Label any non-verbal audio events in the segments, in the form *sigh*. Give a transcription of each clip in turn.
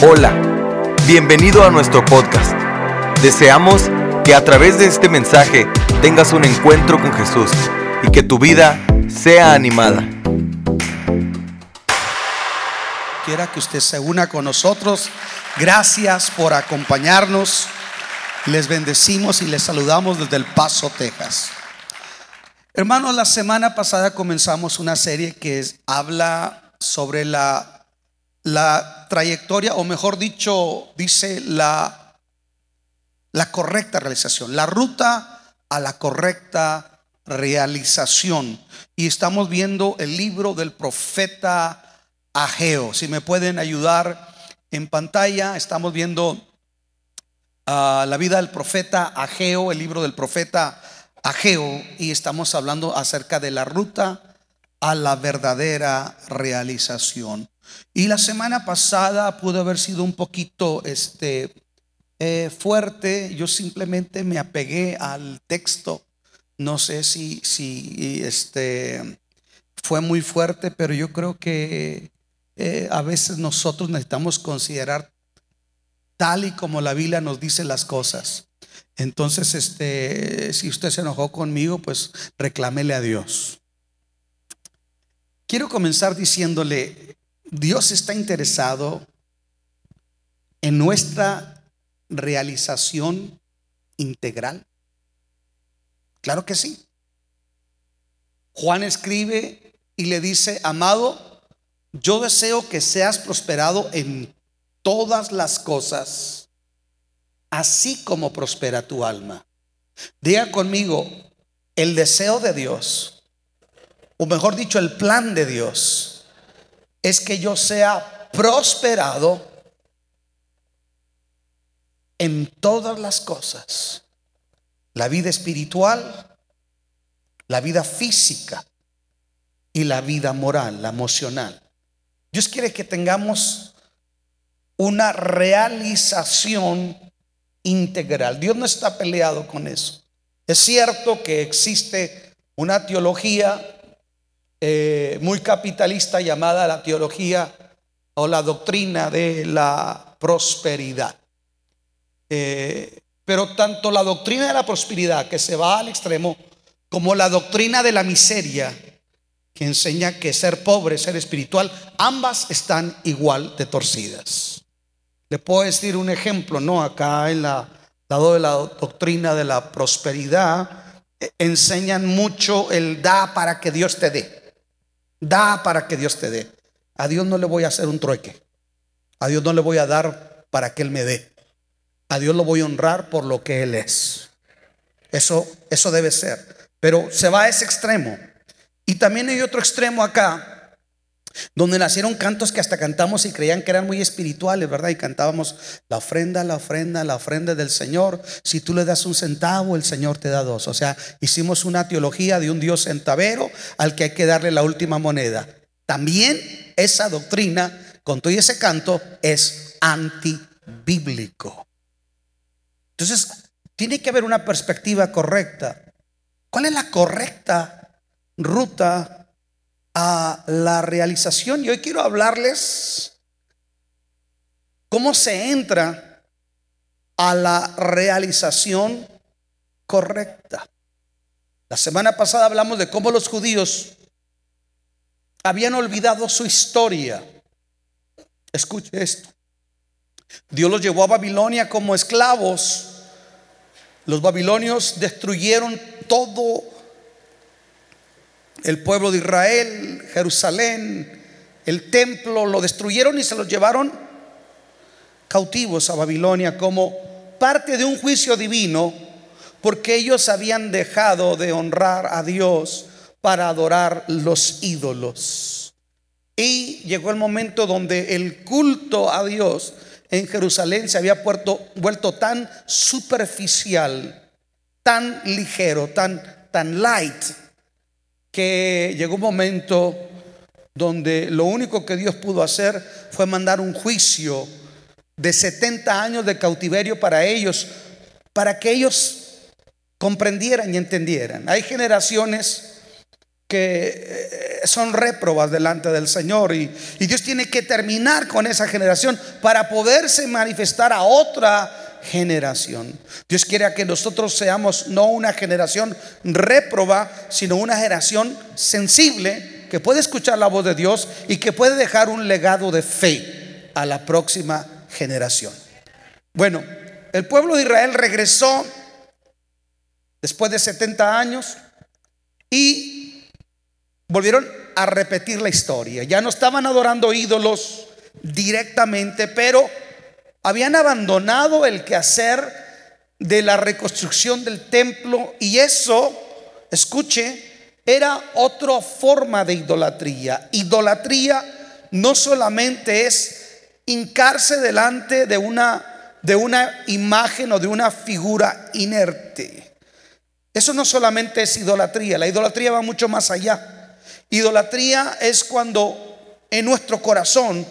Hola, bienvenido a nuestro podcast. Deseamos que a través de este mensaje tengas un encuentro con Jesús y que tu vida sea animada. Quiera que usted se una con nosotros. Gracias por acompañarnos. Les bendecimos y les saludamos desde El Paso, Texas. Hermanos, la semana pasada comenzamos una serie que habla sobre la la trayectoria, o mejor dicho, dice la, la correcta realización, la ruta a la correcta realización. Y estamos viendo el libro del profeta Ageo. Si me pueden ayudar en pantalla, estamos viendo ah, la vida del profeta Ageo, el libro del profeta Ageo, y estamos hablando acerca de la ruta a la verdadera realización. Y la semana pasada pudo haber sido un poquito este, eh, fuerte. Yo simplemente me apegué al texto. No sé si, si este, fue muy fuerte, pero yo creo que eh, a veces nosotros necesitamos considerar tal y como la Biblia nos dice las cosas. Entonces, este, si usted se enojó conmigo, pues reclámele a Dios. Quiero comenzar diciéndole, Dios está interesado en nuestra realización integral. Claro que sí. Juan escribe y le dice, amado, yo deseo que seas prosperado en todas las cosas, así como prospera tu alma. Diga conmigo, el deseo de Dios, o mejor dicho, el plan de Dios es que yo sea prosperado en todas las cosas. La vida espiritual, la vida física y la vida moral, la emocional. Dios quiere que tengamos una realización integral. Dios no está peleado con eso. Es cierto que existe una teología eh, muy capitalista llamada la teología o la doctrina de la prosperidad. Eh, pero tanto la doctrina de la prosperidad que se va al extremo como la doctrina de la miseria que enseña que ser pobre, ser espiritual, ambas están igual de torcidas. Le puedo decir un ejemplo, ¿no? Acá en la lado de la doctrina de la prosperidad eh, enseñan mucho el da para que Dios te dé. Da para que Dios te dé. A Dios no le voy a hacer un trueque. A Dios no le voy a dar para que Él me dé. A Dios lo voy a honrar por lo que Él es. Eso, eso debe ser. Pero se va a ese extremo. Y también hay otro extremo acá donde nacieron cantos que hasta cantamos y creían que eran muy espirituales, ¿verdad? Y cantábamos la ofrenda, la ofrenda, la ofrenda del Señor. Si tú le das un centavo, el Señor te da dos. O sea, hicimos una teología de un Dios centavero al que hay que darle la última moneda. También esa doctrina, con todo ese canto, es antibíblico. Entonces, tiene que haber una perspectiva correcta. ¿Cuál es la correcta ruta a la realización. Y hoy quiero hablarles cómo se entra a la realización correcta. La semana pasada hablamos de cómo los judíos habían olvidado su historia. Escuche esto. Dios los llevó a Babilonia como esclavos. Los babilonios destruyeron todo el pueblo de Israel, Jerusalén, el templo, lo destruyeron y se los llevaron cautivos a Babilonia como parte de un juicio divino porque ellos habían dejado de honrar a Dios para adorar los ídolos. Y llegó el momento donde el culto a Dios en Jerusalén se había vuelto tan superficial, tan ligero, tan, tan light, que llegó un momento donde lo único que Dios pudo hacer fue mandar un juicio de 70 años de cautiverio para ellos, para que ellos comprendieran y entendieran. Hay generaciones que eh, son réprobas delante del Señor y, y Dios tiene que terminar con esa generación para poderse manifestar a otra generación. Dios quiere que nosotros seamos no una generación réproba, sino una generación sensible que puede escuchar la voz de Dios y que puede dejar un legado de fe a la próxima generación. Bueno, el pueblo de Israel regresó después de 70 años y volvieron a repetir la historia. Ya no estaban adorando ídolos directamente, pero habían abandonado el quehacer de la reconstrucción del templo y eso, escuche, era otra forma de idolatría. Idolatría no solamente es hincarse delante de una, de una imagen o de una figura inerte. Eso no solamente es idolatría, la idolatría va mucho más allá. Idolatría es cuando en nuestro corazón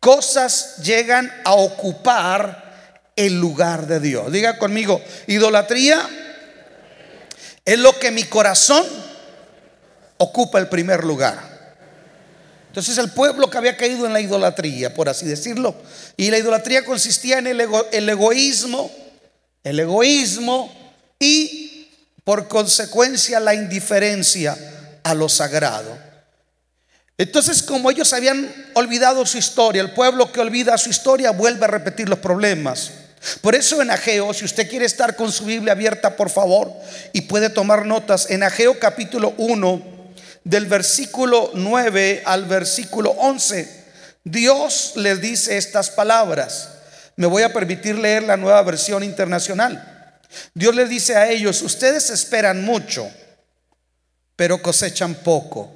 cosas llegan a ocupar el lugar de Dios. Diga conmigo, idolatría es lo que mi corazón ocupa el primer lugar. Entonces el pueblo que había caído en la idolatría, por así decirlo, y la idolatría consistía en el, el egoísmo, el egoísmo y por consecuencia la indiferencia a lo sagrado. Entonces, como ellos habían olvidado su historia, el pueblo que olvida su historia vuelve a repetir los problemas. Por eso en Ageo, si usted quiere estar con su Biblia abierta, por favor, y puede tomar notas, en Ageo capítulo 1, del versículo 9 al versículo 11, Dios les dice estas palabras. Me voy a permitir leer la nueva versión internacional. Dios les dice a ellos, ustedes esperan mucho pero cosechan poco.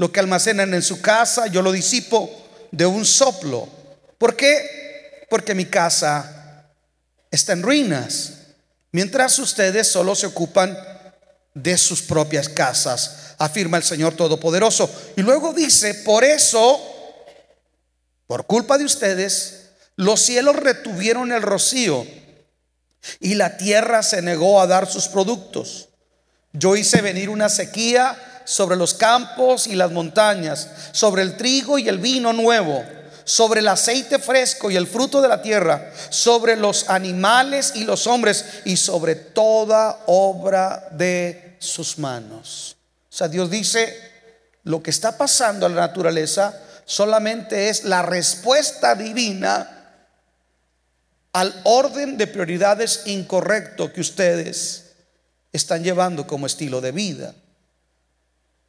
Lo que almacenan en su casa, yo lo disipo de un soplo. ¿Por qué? Porque mi casa está en ruinas, mientras ustedes solo se ocupan de sus propias casas, afirma el Señor Todopoderoso. Y luego dice, por eso, por culpa de ustedes, los cielos retuvieron el rocío y la tierra se negó a dar sus productos. Yo hice venir una sequía sobre los campos y las montañas, sobre el trigo y el vino nuevo, sobre el aceite fresco y el fruto de la tierra, sobre los animales y los hombres y sobre toda obra de sus manos. O sea, Dios dice, lo que está pasando en la naturaleza solamente es la respuesta divina al orden de prioridades incorrecto que ustedes están llevando como estilo de vida.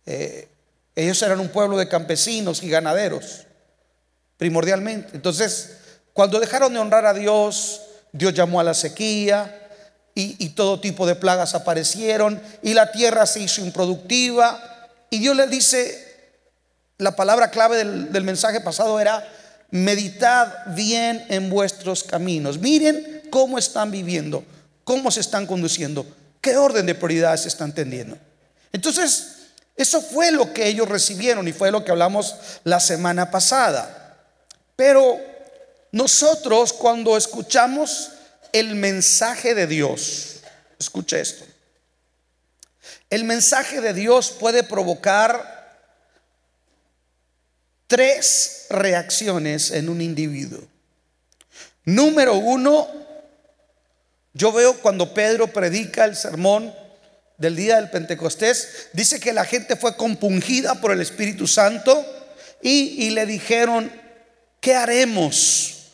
Eh, ellos eran un pueblo de campesinos y ganaderos, primordialmente. Entonces, cuando dejaron de honrar a Dios, Dios llamó a la sequía y, todo tipo de plagas aparecieron y la tierra se hizo improductiva. Y Dios les dice, la palabra clave del, del mensaje pasado era, meditad bien en vuestros caminos. Miren cómo están viviendo, cómo se están conduciendo. ¿Qué orden de prioridades están teniendo? Entonces, eso fue lo que ellos recibieron y fue lo que hablamos la semana pasada. Pero nosotros cuando escuchamos el mensaje de Dios, escuche esto, el mensaje de Dios puede provocar tres reacciones en un individuo. Número uno, yo veo cuando Pedro predica el sermón del día del Pentecostés, dice que la gente fue compungida por el Espíritu Santo y, le dijeron, ¿qué haremos?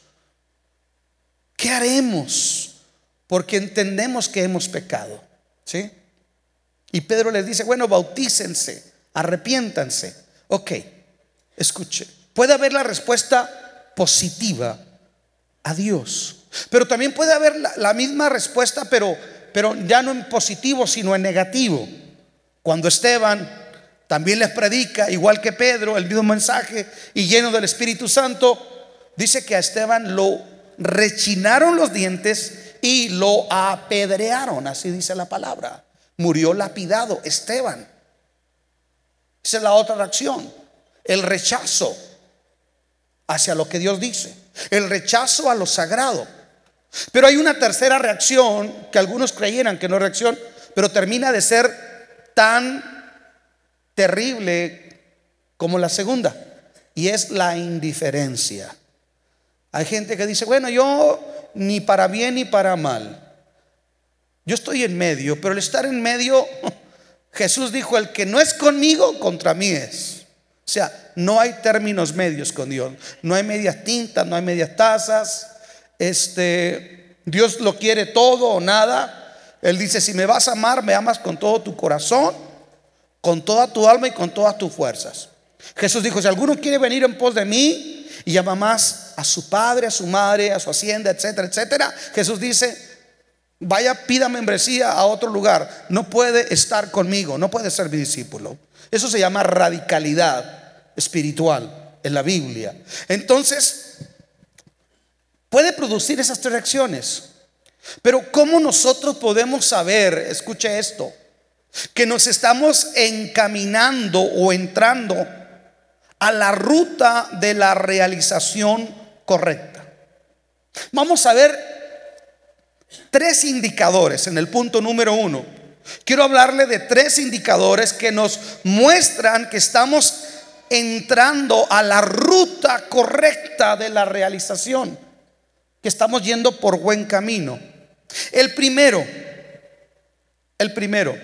¿Qué haremos? Porque entendemos que hemos pecado. ¿Sí? Y Pedro les dice, bueno, bautícense, arrepiéntanse. Ok, escuche, puede haber la respuesta positiva a Dios. Pero también puede haber la, misma respuesta, pero, pero ya no en positivo, sino en negativo. Cuando Esteban también les predica, igual que Pedro, el mismo mensaje y lleno del Espíritu Santo, dice que a Esteban lo rechinaron los dientes y lo apedrearon, así dice la palabra. Murió lapidado Esteban. Esa es la otra reacción, el rechazo hacia lo que Dios dice, el rechazo a lo sagrado. Pero hay una tercera reacción que algunos creyeran que no reacción, pero termina de ser tan terrible como la segunda, y es la indiferencia. Hay gente que dice, bueno, yo ni para bien ni para mal. Yo estoy en medio, pero el estar en medio, Jesús dijo, el que no es conmigo, contra mí es. O sea, no hay términos medios con Dios. No hay medias tintas, no hay medias tazas. Este, Dios lo quiere todo o nada. Él dice, si me vas a amar, me amas con todo tu corazón, con toda tu alma y con todas tus fuerzas. Jesús dijo, si alguno quiere venir en pos de mí y ama más a su padre, a su madre, a su hacienda, etcétera, etcétera, Jesús dice, vaya, pida membresía a otro lugar. No puede estar conmigo, no puede ser mi discípulo. Eso se llama radicalidad espiritual en la Biblia. Entonces, puede producir esas reacciones. Pero ¿cómo nosotros podemos saber, escuche esto, que nos estamos encaminando o entrando a la ruta de la realización correcta? Vamos a ver tres indicadores en el punto número uno. Quiero hablarle de tres indicadores que nos muestran que estamos entrando a la ruta correcta de la realización, que estamos yendo por buen camino. El primero, el primero,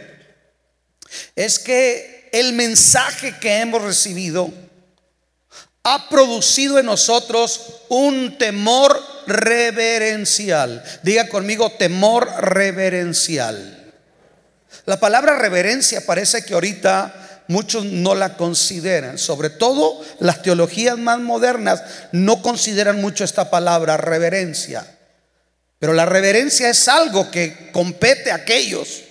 es que el mensaje que hemos recibido ha producido en nosotros un temor reverencial. Diga conmigo, temor reverencial. La palabra reverencia parece que ahorita muchos no la consideran. Sobre todo las teologías más modernas no consideran mucho esta palabra reverencia. Pero la reverencia es algo que compete a aquellos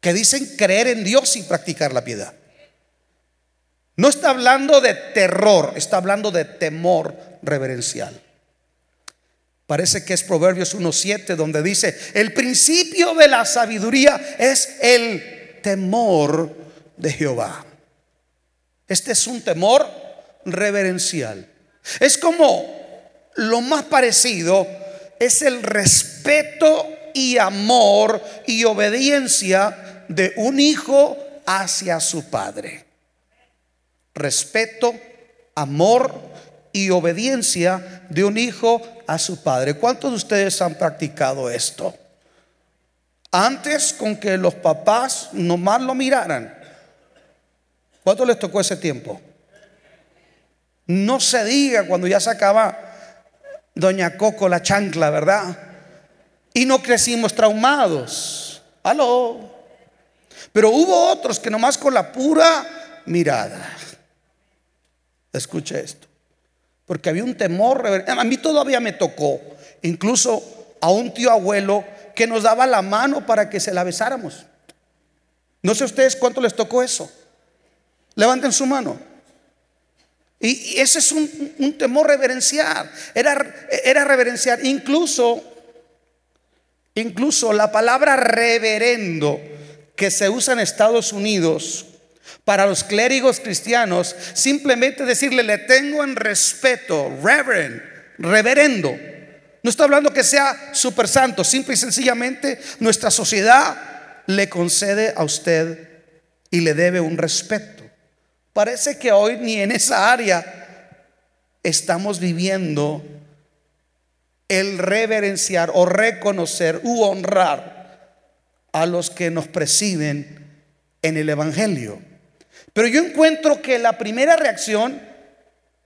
que dicen creer en Dios y practicar la piedad. No está hablando de terror, está hablando de temor reverencial. Parece que es Proverbios 1.7 donde dice, el principio de la sabiduría es el temor de Jehová. Este es un temor reverencial. Es como lo más parecido es el respeto y amor y obediencia de un hijo hacia su padre. Respeto, amor y obediencia de un hijo a su padre. ¿Cuántos de ustedes han practicado esto? Antes con que los papás nomás lo miraran. ¿Cuánto les tocó ese tiempo? No se diga cuando ya sacaba Doña Coco la chancla, ¿verdad? Y no crecimos traumados. Aló. Pero hubo otros que nomás con la pura mirada. Escuche esto. Porque había un temor. A mí todavía me tocó. Incluso a un tío abuelo que nos daba la mano para que se la besáramos. No sé ustedes cuánto les tocó eso. Levanten su mano. Y ese es un, temor reverencial. Era, era reverenciar. Incluso, incluso la palabra reverendo que se usa en Estados Unidos para los clérigos cristianos, simplemente decirle, le tengo en respeto, reverend, reverendo. No está hablando que sea super santo, simple y sencillamente nuestra sociedad le concede a usted y le debe un respeto. Parece que hoy ni en esa área estamos viviendo el reverenciar o reconocer u honrar a los que nos presiden en el Evangelio. Pero yo encuentro que la primera reacción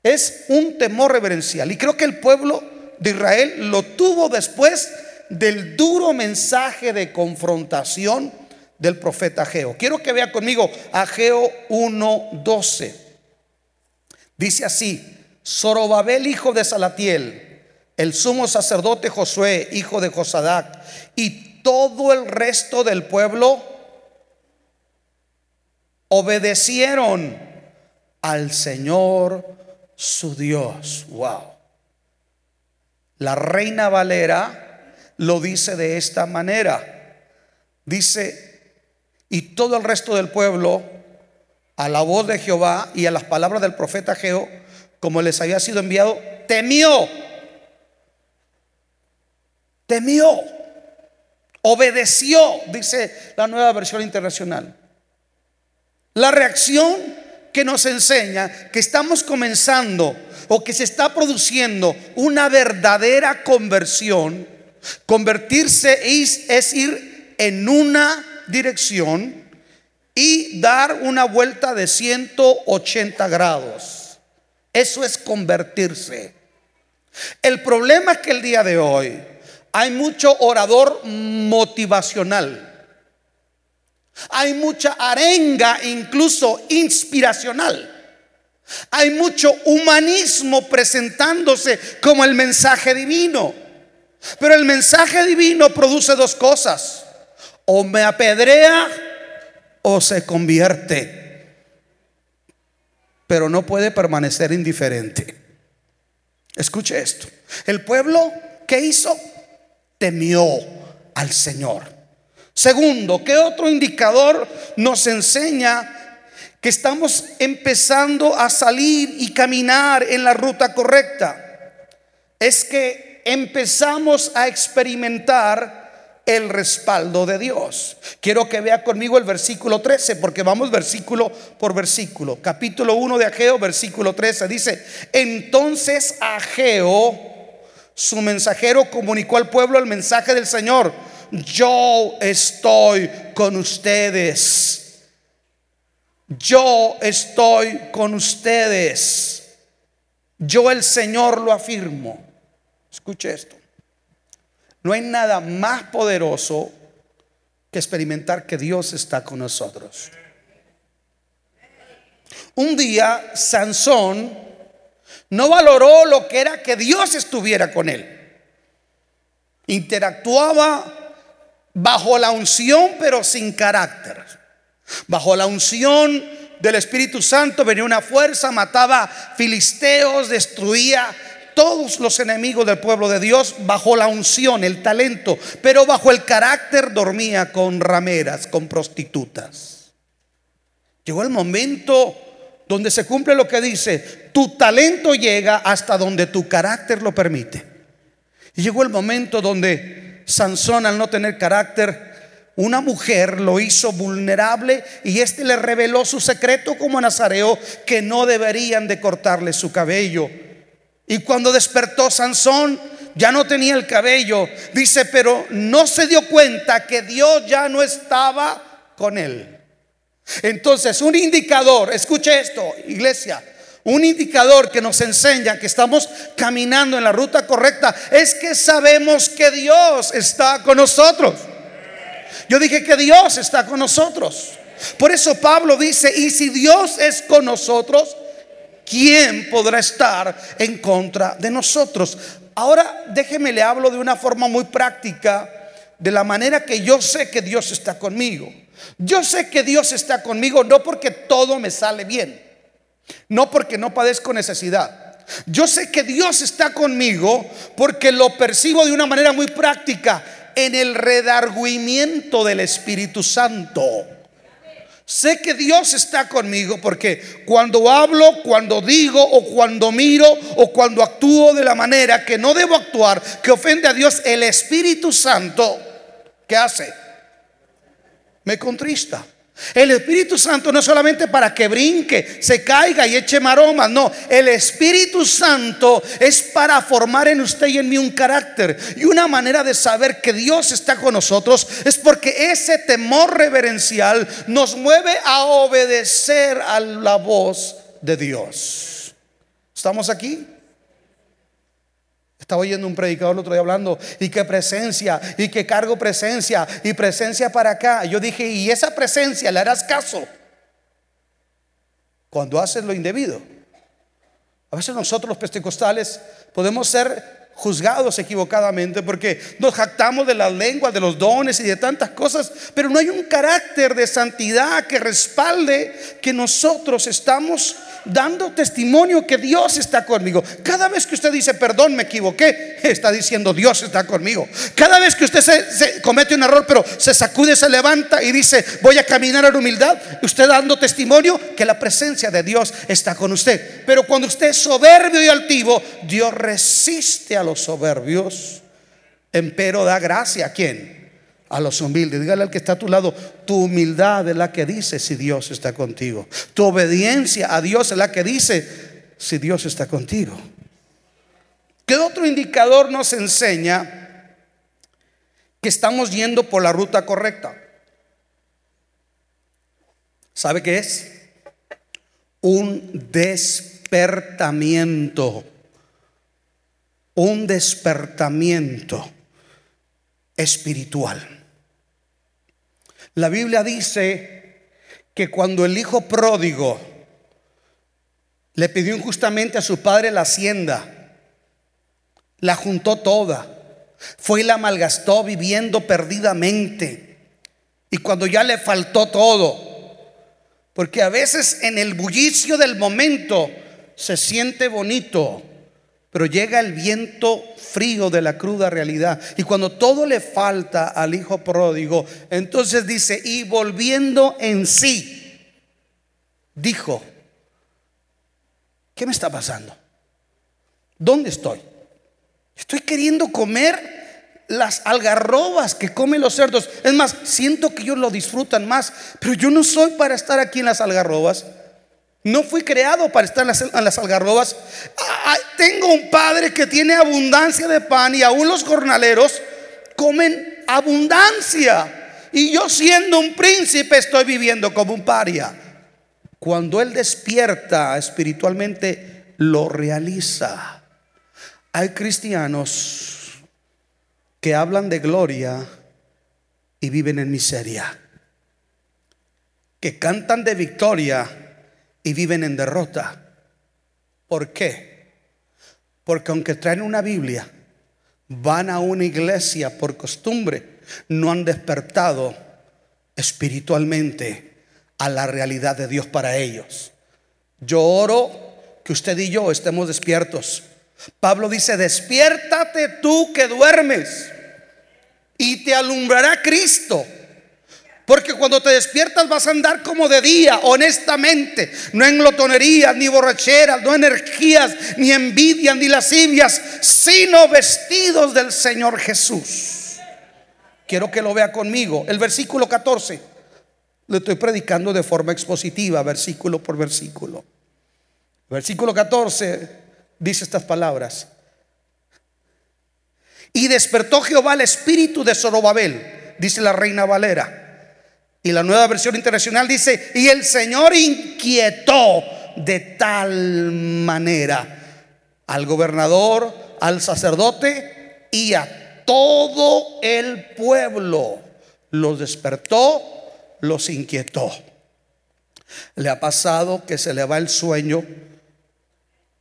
es un temor reverencial. Y creo que el pueblo de Israel lo tuvo después del duro mensaje de confrontación del profeta Ageo. Quiero que vea conmigo Ageo 1:12. Dice así: Zorobabel, hijo de Salatiel, el sumo sacerdote Josué, hijo de Josadac, y todo el resto del pueblo obedecieron al Señor su Dios. Wow. La reina Valera lo dice de esta manera. Dice, y todo el resto del pueblo, a la voz de Jehová y a las palabras del profeta Geo, como les había sido enviado, temió. Temió. Obedeció, dice la nueva versión internacional. La reacción que nos enseña que estamos comenzando o que se está produciendo una verdadera conversión, convertirse es, es ir en una dirección y dar una vuelta de 180 grados. Eso es convertirse. El problema es que el día de hoy hay mucho orador motivacional. Hay mucha arenga, incluso inspiracional. Hay mucho humanismo presentándose como el mensaje divino. Pero el mensaje divino produce dos cosas. O me apedrea o se convierte. Pero no puede permanecer indiferente. Escuche esto. El pueblo que hizo temió al Señor. Segundo, ¿qué otro indicador nos enseña que estamos empezando a salir y caminar en la ruta correcta? Es que empezamos a experimentar el respaldo de Dios. Quiero que vea conmigo el versículo 13, porque vamos versículo por versículo. Capítulo 1 de Ageo, versículo 13, dice, entonces Ageo, su mensajero, comunicó al pueblo el mensaje del Señor. Yo estoy con ustedes. Yo estoy con ustedes. Yo el Señor lo afirmo. Escuche esto. No hay nada más poderoso que experimentar que Dios está con nosotros. Un día Sansón no valoró lo que era que Dios estuviera con él. Interactuaba bajo la unción pero sin carácter. Bajo la unción del Espíritu Santo venía una fuerza, mataba filisteos, destruía todos los enemigos del pueblo de Dios bajo la unción, el talento, pero bajo el carácter dormía con rameras, con prostitutas. Llegó el momento donde se cumple lo que dice, tu talento llega hasta donde tu carácter lo permite. Y llegó el momento donde Sansón al no tener carácter, una mujer lo hizo vulnerable y éste le reveló su secreto como Nazareo que no deberían de cortarle su cabello. Y cuando despertó Sansón, ya no tenía el cabello. Dice, pero no se dio cuenta que Dios ya no estaba con él. Entonces, un indicador, escuche esto, iglesia, un indicador que nos enseña que estamos caminando en la ruta correcta es que sabemos que Dios está con nosotros. Yo dije que Dios está con nosotros. Por eso Pablo dice, y si Dios es con nosotros, ¿quién podrá estar en contra de nosotros? Ahora déjeme le hablo de una forma muy práctica, de la manera que yo sé que Dios está conmigo. Yo sé que Dios está conmigo no porque todo me sale bien, no porque no padezco necesidad. Yo sé que Dios está conmigo porque lo percibo de una manera muy práctica en el redarguimiento del Espíritu Santo. Sé que Dios está conmigo porque cuando hablo, cuando digo o cuando miro o cuando actúo de la manera que no debo actuar, que ofende a Dios, el Espíritu Santo, ¿qué hace? Me contrista. El Espíritu Santo no es solamente para que brinque, se caiga y eche maromas, no, el Espíritu Santo es para formar en usted y en mí un carácter. Y una manera de saber que Dios está con nosotros es porque ese temor reverencial nos mueve a obedecer a la voz de Dios. ¿Estamos aquí? Estaba oyendo un predicador el otro día hablando, y qué presencia, y qué cargo presencia, y presencia para acá. Yo dije, ¿y esa presencia le harás caso? Cuando haces lo indebido. A veces nosotros los pentecostales podemos ser juzgados equivocadamente porque nos jactamos de las lenguas, de los dones y de tantas cosas, pero no hay un carácter de santidad que respalde que nosotros estamos dando testimonio que Dios está conmigo. Cada vez que usted dice, perdón, me equivoqué, *laughs* está diciendo, Dios está conmigo. Cada vez que usted se, comete un error, pero se sacude, se levanta y dice, voy a caminar en humildad, usted dando testimonio que la presencia de Dios está con usted. Pero cuando usted es soberbio y altivo, Dios resiste a los soberbios, empero da gracia a quién? A los humildes. Dígale al que está a tu lado, tu humildad es la que dice si Dios está contigo. Tu obediencia a Dios es la que dice si Dios está contigo. ¿Qué otro indicador nos enseña que estamos yendo por la ruta correcta? ¿Sabe qué es? Un despertamiento. Un despertamiento espiritual. La Biblia dice que cuando el hijo pródigo le pidió injustamente a su padre la hacienda, la juntó toda, fue y la malgastó viviendo perdidamente. Y cuando ya le faltó todo, porque a veces en el bullicio del momento se siente bonito, pero llega el viento frío de la cruda realidad. Y cuando todo le falta al hijo pródigo, entonces dice, y volviendo en sí, dijo, ¿qué me está pasando? ¿Dónde estoy? Estoy queriendo comer las algarrobas que comen los cerdos. Es más, siento que ellos lo disfrutan más, pero yo no soy para estar aquí en las algarrobas. No fui creado para estar en las, algarrobas. Ah, tengo un padre que tiene abundancia de pan y aún los jornaleros comen abundancia. Y yo siendo un príncipe estoy viviendo como un paria. Cuando él despierta espiritualmente, lo realiza. Hay cristianos que hablan de gloria y viven en miseria, que cantan de victoria y viven en derrota. ¿Por qué? Porque aunque traen una Biblia, van a una iglesia por costumbre, no han despertado espiritualmente a la realidad de Dios para ellos. Yo oro que usted y yo estemos despiertos Pablo dice, despiértate tú que duermes y te alumbrará Cristo. Porque cuando te despiertas vas a andar como de día, honestamente, no en glotonerías, ni borracheras, no energías, ni envidias, ni lascivias, sino vestidos del Señor Jesús. Quiero que lo vea conmigo. El versículo 14. Le estoy predicando de forma expositiva, versículo por versículo. Versículo 14 dice estas palabras. Y despertó Jehová el espíritu de Zorobabel, dice la reina Valera. Y la nueva versión internacional dice, y el Señor inquietó de tal manera al gobernador, al sacerdote y a todo el pueblo. Los despertó, los inquietó. Le ha pasado que se le va el sueño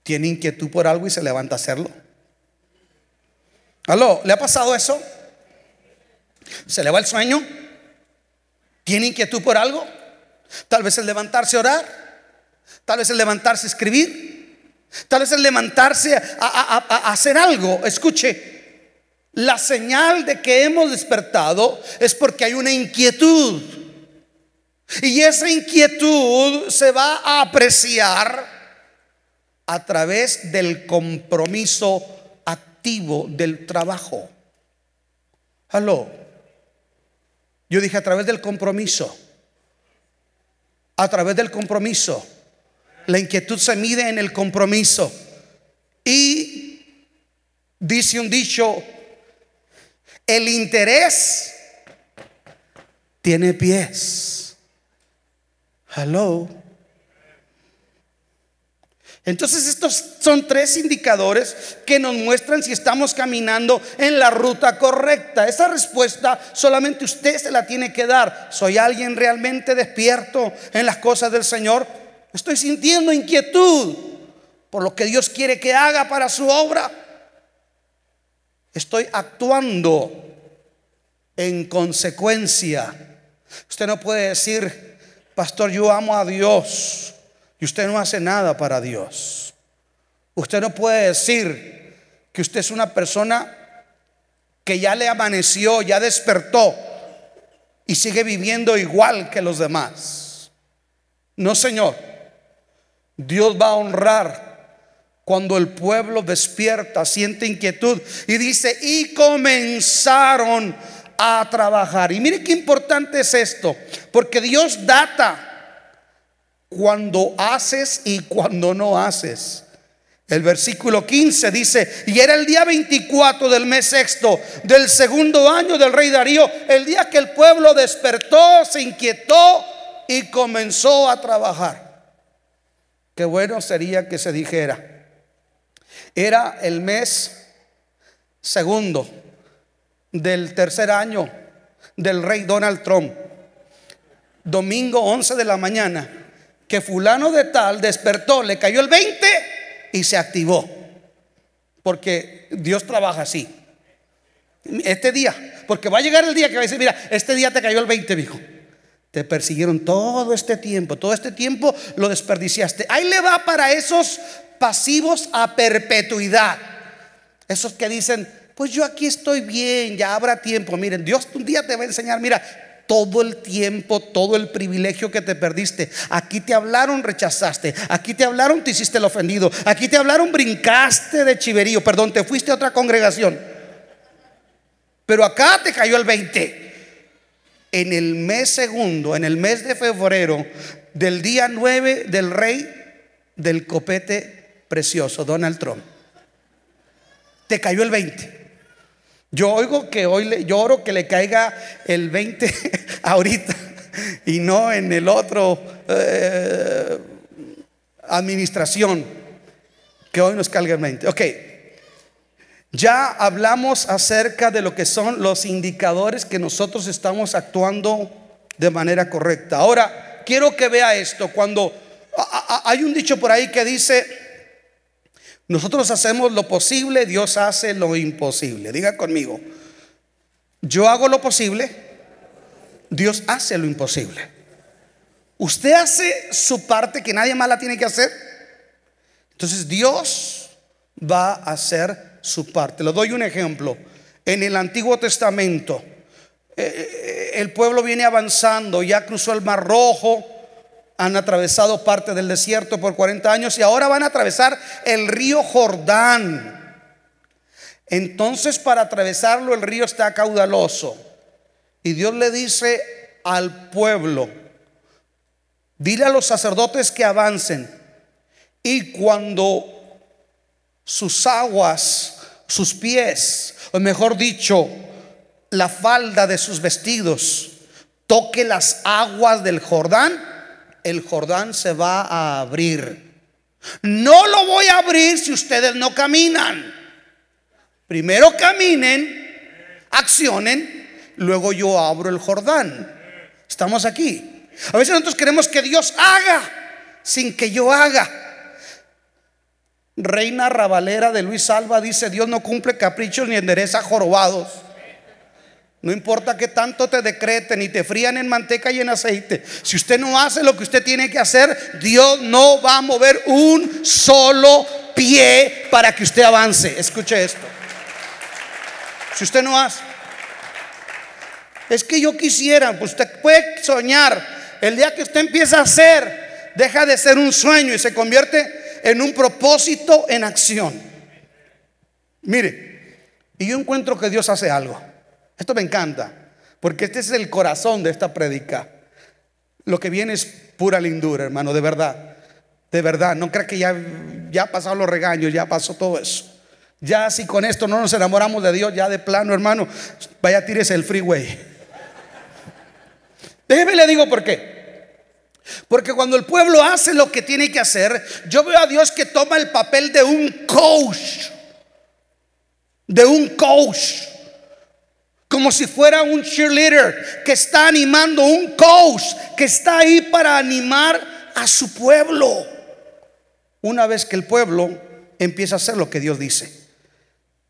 tiene inquietud por algo y se levanta a hacerlo. ¿Aló? ¿Le ha pasado eso? ¿Se le va el sueño? ¿Tiene inquietud por algo? Tal vez el levantarse a orar. Tal vez el levantarse a escribir. Tal vez el levantarse a, hacer algo. Escuche, la señal de que hemos despertado es porque hay una inquietud. Y esa inquietud se va a apreciar a través del compromiso activo del trabajo. Aló. Yo dije a través del compromiso. A través del compromiso. La inquietud se mide en el compromiso. Y dice un dicho, el interés tiene pies. Hello. Entonces estos son tres indicadores que nos muestran si estamos caminando en la ruta correcta. Esa respuesta solamente usted se la tiene que dar. ¿Soy alguien realmente despierto en las cosas del Señor? Estoy sintiendo inquietud por lo que Dios quiere que haga para su obra. Estoy actuando en consecuencia. Usted no puede decir, pastor, yo amo a Dios usted no hace nada para Dios. Usted no puede decir que usted es una persona que ya le amaneció, ya despertó y sigue viviendo igual que los demás. No, Señor. Dios va a honrar cuando el pueblo despierta, siente inquietud y dice, y comenzaron a trabajar. Y mire qué importante es esto, porque Dios data cuando haces y cuando no haces. El versículo 15 dice, y era el día 24 del mes sexto del segundo año del rey Darío, el día que el pueblo despertó, se inquietó y comenzó a trabajar. Qué bueno sería que se dijera. Era el mes segundo del tercer año del rey Donald Trump. Domingo 11 de la mañana, que fulano de tal despertó, le cayó el 20 y se activó. Porque Dios trabaja así. Este día, porque va a llegar el día que va a decir, mira, este día te cayó el 20, hijo. Te persiguieron todo este tiempo, todo este tiempo lo desperdiciaste. Ahí le va para esos pasivos a perpetuidad. Esos que dicen, pues yo aquí estoy bien, ya habrá tiempo. Miren, Dios un día te va a enseñar, mira, todo el tiempo, todo el privilegio que te perdiste. Aquí te hablaron, rechazaste. Aquí te hablaron, te hiciste el ofendido. Aquí te hablaron, brincaste de chiverío. Perdón, te fuiste a otra congregación. Pero acá te cayó el 20. En el mes segundo, en el mes de febrero, del día 9 del rey del copete precioso, Donald Trump. Te cayó el 20. Yo oigo que hoy le lloro que le caiga el 20 *laughs* ahorita y no en el otro eh, administración que hoy nos caiga el 20. Ok, ya hablamos acerca de lo que son los indicadores que nosotros estamos actuando de manera correcta. Ahora, quiero que vea esto. Cuando hay un dicho por ahí que dice, nosotros hacemos lo posible, Dios hace lo imposible. Diga conmigo, yo hago lo posible, Dios hace lo imposible. Usted hace su parte que nadie más la tiene que hacer. Entonces Dios va a hacer su parte. Le doy un ejemplo. En el Antiguo Testamento, eh, eh, el pueblo viene avanzando, ya cruzó el Mar Rojo, han atravesado parte del desierto por 40 años y ahora van a atravesar el río Jordán. Entonces para atravesarlo el río está caudaloso. Y Dios le dice al pueblo, dile a los sacerdotes que avancen. Y cuando sus aguas, sus pies, o mejor dicho, la falda de sus vestidos, toque las aguas del Jordán, el Jordán se va a abrir. No lo voy a abrir si ustedes no caminan. Primero caminen, accionen, luego yo abro el Jordán. Estamos aquí. A veces nosotros queremos que Dios haga sin que yo haga. Reina Ravalera de Luis Alba dice, Dios no cumple caprichos ni endereza jorobados. No importa que tanto te decreten y te frían en manteca y en aceite. Si usted no hace lo que usted tiene que hacer, Dios no va a mover un solo pie para que usted avance. Escuche esto. Si usted no hace, es que yo quisiera, pues usted puede soñar. El día que usted empieza a hacer, deja de ser un sueño y se convierte en un propósito en acción. Mire, y yo encuentro que Dios hace algo. Esto me encanta, porque este es el corazón de esta predica. Lo que viene es pura lindura, hermano, de verdad. De verdad, no crea que ya, ya pasado los regaños, ya pasó todo eso. Ya si con esto no nos enamoramos de Dios, ya de plano, hermano, vaya tires el freeway. *laughs* Déjeme le digo por qué. Porque cuando el pueblo hace lo que tiene que hacer, yo veo a Dios que toma el papel de un coach. De un coach como si fuera un cheerleader que está animando, un coach que está ahí para animar a su pueblo. Una vez que el pueblo empieza a hacer lo que Dios dice.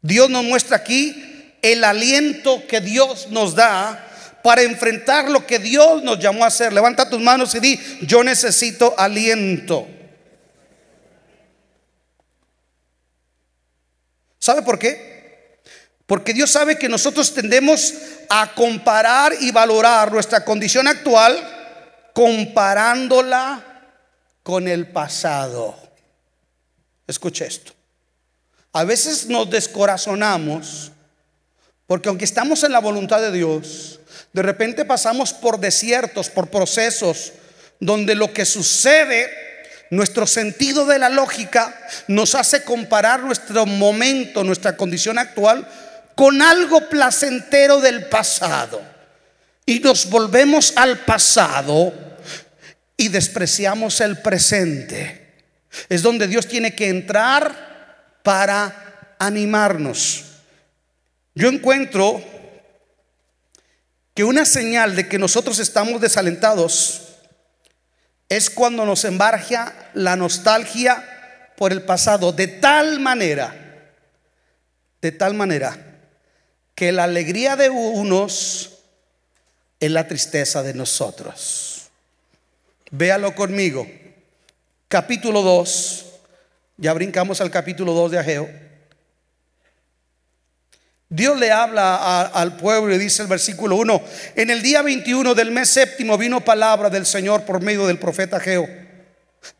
Dios nos muestra aquí el aliento que Dios nos da para enfrentar lo que Dios nos llamó a hacer. Levanta tus manos y di, yo necesito aliento. ¿Sabe por qué? Porque Dios sabe que nosotros tendemos a comparar y valorar nuestra condición actual comparándola con el pasado. Escuche esto. A veces nos descorazonamos Porque aunque estamos en la voluntad de Dios, de repente pasamos por desiertos, por procesos, donde lo que sucede, nuestro sentido de la lógica, nos hace comparar nuestro momento, nuestra condición actual, con algo placentero del pasado. Y nos volvemos al pasado y despreciamos el presente. Es donde Dios tiene que entrar para animarnos. Yo encuentro que una señal de que nosotros estamos desalentados es cuando nos embarga la nostalgia por el pasado de tal manera, de tal manera, que la alegría de unos es la tristeza de nosotros. Véalo conmigo. Capítulo 2, ya brincamos al capítulo 2 de Ageo. Dios le habla al pueblo y dice el versículo 1, en el día 21 del mes séptimo vino palabra del Señor por medio del profeta Geo.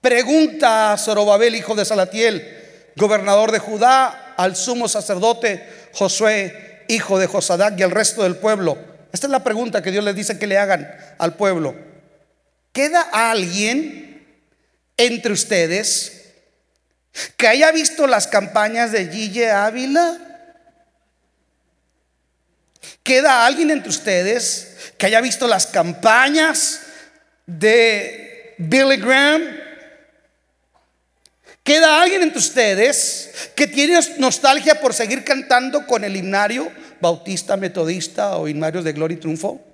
Pregunta a Zorobabel, hijo de Salatiel, gobernador de Judá, al sumo sacerdote Josué, hijo de Josadac y al resto del pueblo. Esta es la pregunta que Dios les dice que le hagan al pueblo. ¿Queda alguien entre ustedes que haya visto las campañas de Gille Ávila? ¿Queda alguien entre ustedes que haya visto las campañas de Billy Graham? ¿Queda alguien entre ustedes que tiene nostalgia por seguir cantando con el himnario bautista, metodista o himnarios de gloria y triunfo?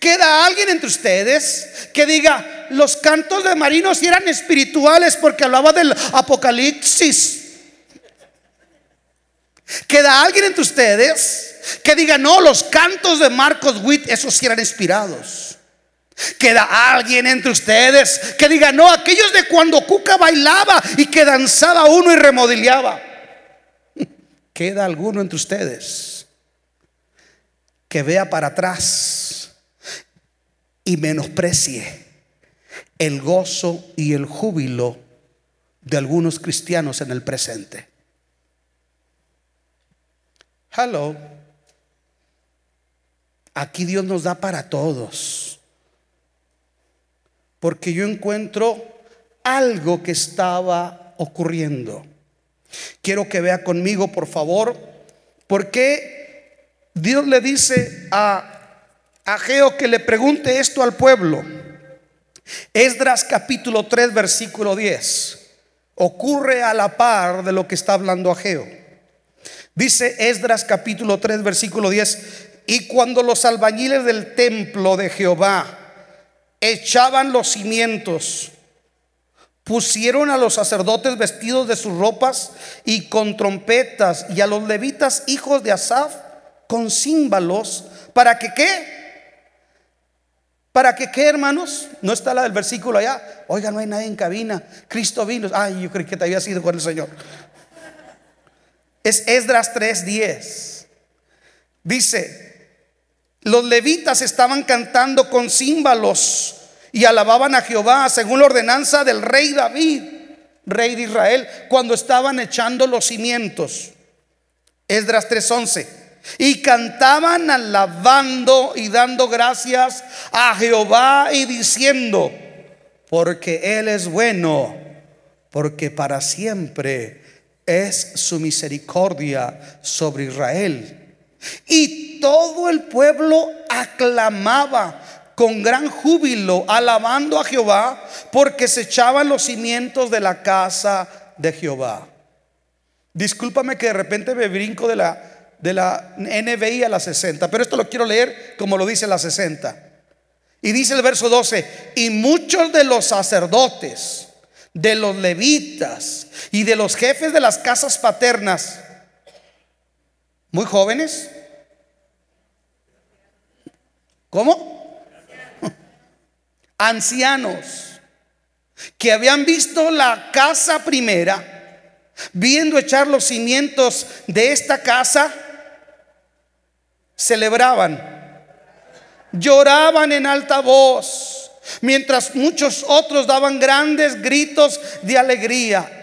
¿Queda alguien entre ustedes que diga, los cantos de marinos eran espirituales porque hablaba del apocalipsis? ¿Queda alguien entre ustedes que diga, no, los cantos de Marcos Witt, esos sí eran inspirados. Queda alguien entre ustedes que diga, no, aquellos de cuando Cuca bailaba y que danzaba uno y remodeleaba. *laughs* Queda alguno entre ustedes que vea para atrás y menosprecie el gozo y el júbilo de algunos cristianos en el presente. Hello. Aquí Dios nos da para todos. Porque yo encuentro algo que estaba ocurriendo. Quiero que vea conmigo, por favor, porque Dios le dice a Ageo que le pregunte esto al pueblo. Esdras capítulo 3, versículo 10. Ocurre a la par de lo que está hablando Ageo. Dice Esdras capítulo 3, versículo 10, y cuando los albañiles del templo de Jehová echaban los cimientos, pusieron a los sacerdotes vestidos de sus ropas y con trompetas, y a los levitas hijos de Asaf con címbalos, para que qué? ¿Para que qué, hermanos? No está la del versículo allá. Oiga, no hay nadie en cabina. Cristo vino. Ay, yo creí que te había sido con el Señor. Es Esdras 3:10. Dice, los levitas estaban cantando con címbalos y alababan a Jehová según la ordenanza del rey David, rey de Israel, cuando estaban echando los cimientos. Esdras 3:11. Y cantaban alabando y dando gracias a Jehová y diciendo, porque Él es bueno, porque para siempre es su misericordia sobre Israel. Y todo el pueblo aclamaba con gran júbilo, alabando a Jehová, porque se echaban los cimientos de la casa de Jehová. Discúlpame que de repente me brinco de la, de la NBI a la 60, pero esto lo quiero leer como lo dice la 60. Y dice el verso 12, y muchos de los sacerdotes, de los levitas y de los jefes de las casas paternas, muy jóvenes, ¿Cómo? *laughs* Ancianos que habían visto la casa primera, viendo echar los cimientos de esta casa, celebraban, lloraban en alta voz, mientras muchos otros daban grandes gritos de alegría.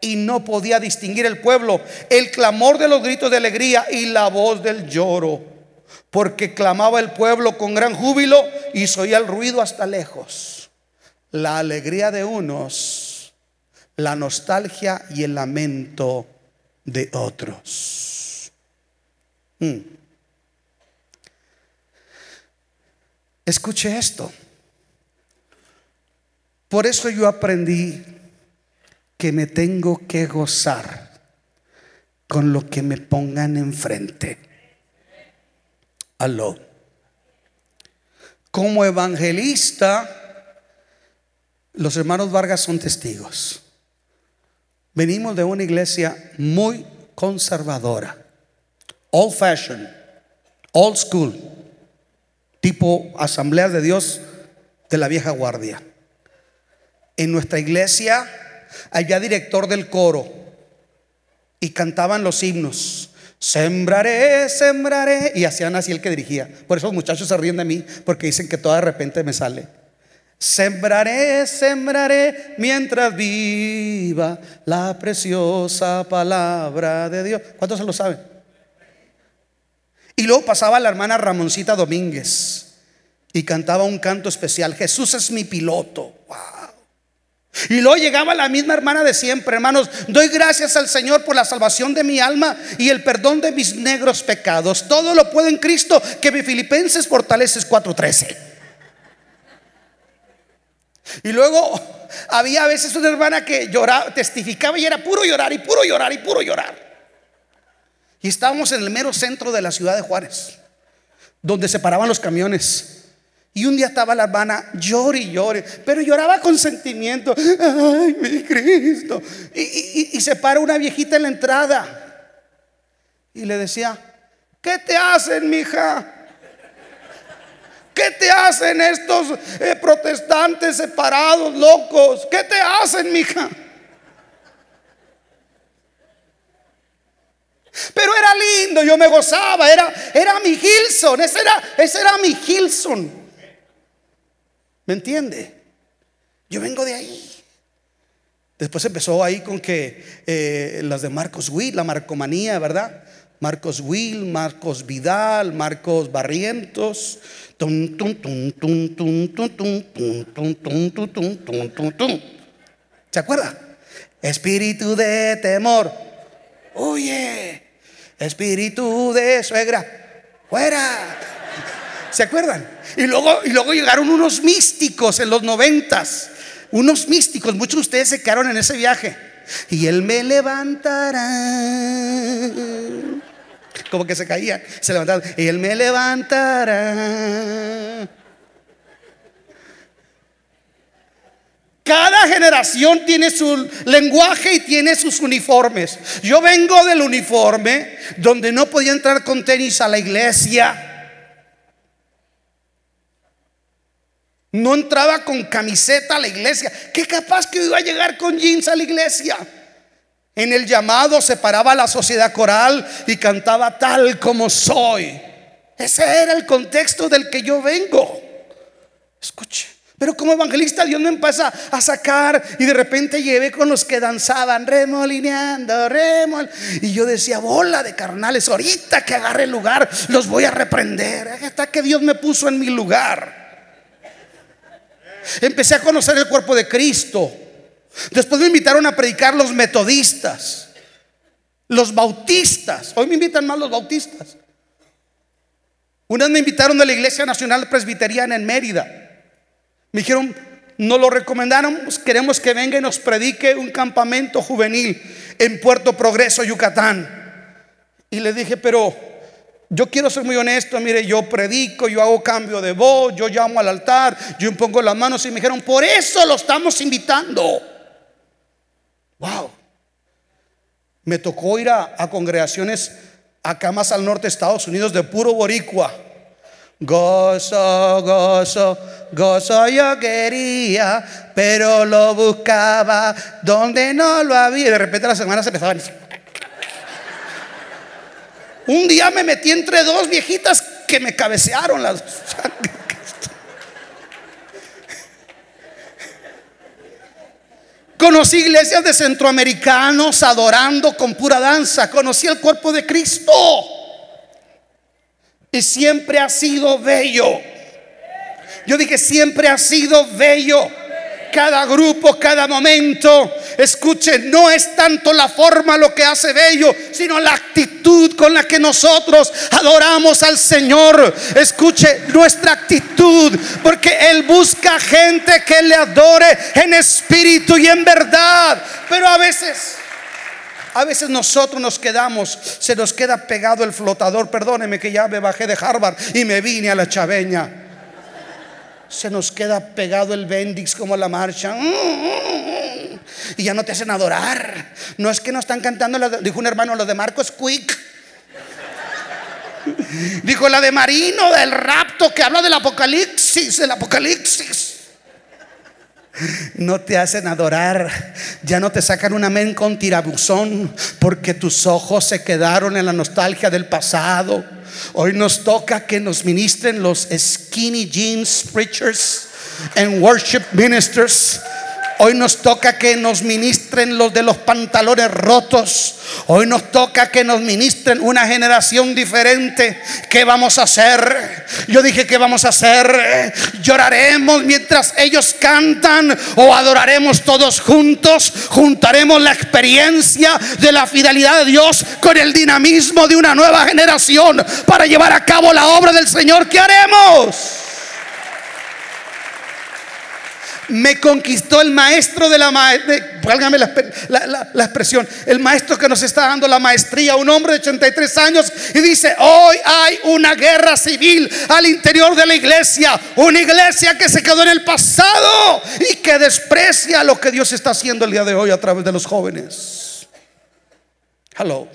Y no podía distinguir el pueblo el clamor de los gritos de alegría y la voz del lloro, porque clamaba el pueblo con gran júbilo y se oía el ruido hasta lejos. La alegría de unos, la nostalgia y el lamento de otros. Mm. Escuche esto. Por eso yo aprendí que me tengo que gozar con lo que me pongan enfrente. Aló. Como evangelista, los hermanos Vargas son testigos. Venimos de una iglesia muy conservadora, old fashioned, old school, tipo asamblea de Dios de la vieja guardia. En nuestra iglesia había director del coro y cantaban los himnos. Sembraré, sembraré. Y hacían así el que dirigía. Por eso los muchachos se ríen de mí porque dicen que todo de repente me sale. Sembraré, sembraré mientras viva la preciosa palabra de Dios. ¿Cuántos se lo saben? Y luego pasaba la hermana Ramoncita Domínguez y cantaba un canto especial. Jesús es mi piloto. Y luego llegaba la misma hermana de siempre, hermanos, doy gracias al Señor por la salvación de mi alma y el perdón de mis negros pecados. Todo lo puedo en Cristo que mi Filipenses fortaleces 4:13. Y luego había a veces una hermana que lloraba, testificaba y era puro llorar y puro llorar y puro llorar. Y estábamos en el mero centro de la ciudad de Juárez, donde se paraban los camiones. Y un día estaba la hermana, llore y llore, pero lloraba con sentimiento. Ay, mi Cristo. Y, se para una viejita en la entrada y le decía: ¿Qué te hacen, mija? ¿Qué te hacen estos eh, protestantes separados, locos? ¿Qué te hacen, mija? Pero era lindo, yo me gozaba, era, era mi Gilson, ese era, ese era mi Gilson. ¿Me entiende? Yo vengo de ahí. Después empezó ahí con que eh, las de Marcos Will, la marcomanía, ¿verdad? Marcos Will, Marcos Vidal, Marcos Barrientos. ¿Se acuerda? Espíritu de temor. Oye, espíritu de suegra. Fuera. ¿Se acuerdan? Y luego, y luego llegaron unos místicos en los noventas. Unos místicos, muchos de ustedes se quedaron en ese viaje. Y él me levantará. Como que se caían, se levantaron. Y él me levantará. Cada generación tiene su lenguaje y tiene sus uniformes. Yo vengo del uniforme donde no podía entrar con tenis a la iglesia No entraba con camiseta a la iglesia. ¿Qué capaz que iba a llegar con jeans a la iglesia? En el llamado se paraba la sociedad coral y cantaba tal como soy. Ese era el contexto del que yo vengo. Escuche. Pero como evangelista Dios me empieza a sacar y de repente llevé con los que danzaban remolineando, remol. Y yo decía, bola de carnales, ahorita que agarre el lugar los voy a reprender. Hasta que Dios me puso en mi lugar. Empecé a conocer el cuerpo de Cristo. Después me invitaron a predicar los metodistas, los bautistas. Hoy me invitan más los bautistas. Unas me invitaron a la Iglesia Nacional Presbiteriana en Mérida. Me dijeron, no lo recomendaron, pues queremos que venga y nos predique un campamento juvenil en Puerto Progreso, Yucatán. Y le dije, pero yo quiero ser muy honesto, mire, yo predico, yo hago cambio de voz, yo llamo al altar, yo impongo las manos y me dijeron, por eso lo estamos invitando. Wow. Me tocó ir a, congregaciones acá más al norte de Estados Unidos de puro boricua. Gozo, gozo, gozo yo quería, pero lo buscaba donde no lo había. De repente las semanas empezaban. Un día me metí entre dos viejitas que me cabecearon las. Conocí iglesias de centroamericanos adorando con pura danza. Conocí el cuerpo de Cristo. Y siempre ha sido bello. Yo dije, siempre ha sido bello cada grupo, cada momento. Escuche, no es tanto la forma lo que hace bello, sino la actitud con la que nosotros adoramos al Señor. Escuche nuestra actitud, porque Él busca gente que le adore en espíritu y en verdad. Pero a veces... A veces nosotros nos quedamos, se nos queda pegado el flotador. Perdóneme que ya me bajé de Harvard y me vine a la chaveña se nos queda pegado el bendix como la marcha. Y ya no te hacen adorar. No es que no están cantando, dijo un hermano, lo de Marcos Quick. Dijo la de Marino del rapto que habla del apocalipsis, del apocalipsis. No te hacen adorar, ya no te sacan un amén con tirabuzón, porque tus ojos se quedaron en la nostalgia del pasado. Hoy nos toca que nos ministren los skinny jeans preachers and worship ministers. Hoy nos toca que nos ministren los de los pantalones rotos. Hoy nos toca que nos ministren una generación diferente. ¿Qué vamos a hacer? Yo dije, ¿qué vamos a hacer? ¿Lloraremos mientras ellos cantan o adoraremos todos juntos? Juntaremos la experiencia de la fidelidad de Dios con el dinamismo de una nueva generación para llevar a cabo la obra del Señor. ¿Qué haremos? Me conquistó el maestro de la maestría, válgame la, expresión, el maestro que nos está dando la maestría, un hombre de 83 años, y dice, hoy hay una guerra civil al interior de la iglesia, una iglesia que se quedó en el pasado y que desprecia lo que Dios está haciendo el día de hoy a través de los jóvenes. Hello.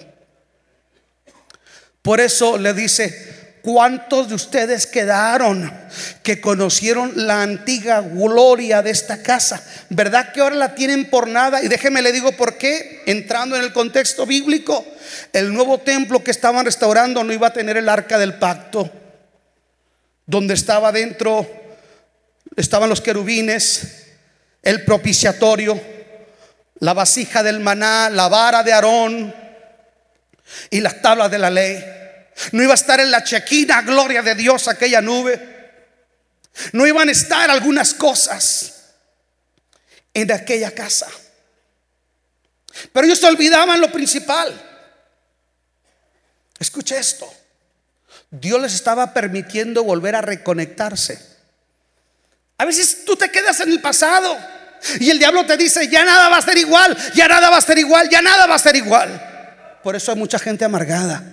Por eso le dice, ¿Cuántos de ustedes quedaron que conocieron la antigua gloria de esta casa? ¿Verdad que ahora la tienen por nada? Y déjeme le digo por qué, entrando en el contexto bíblico, el nuevo templo que estaban restaurando no iba a tener el arca del pacto, donde estaba dentro, estaban los querubines, el propiciatorio, la vasija del maná, la vara de Aarón y las tablas de la ley. No iba a estar en la chequina, gloria de Dios, aquella nube. No iban a estar algunas cosas en aquella casa. Pero ellos olvidaban lo principal. Escuche esto. Dios les estaba permitiendo volver a reconectarse. A veces tú te quedas en el pasado y el diablo te dice, ya nada va a ser igual, ya nada va a ser igual, ya nada va a ser igual. Por eso hay mucha gente amargada.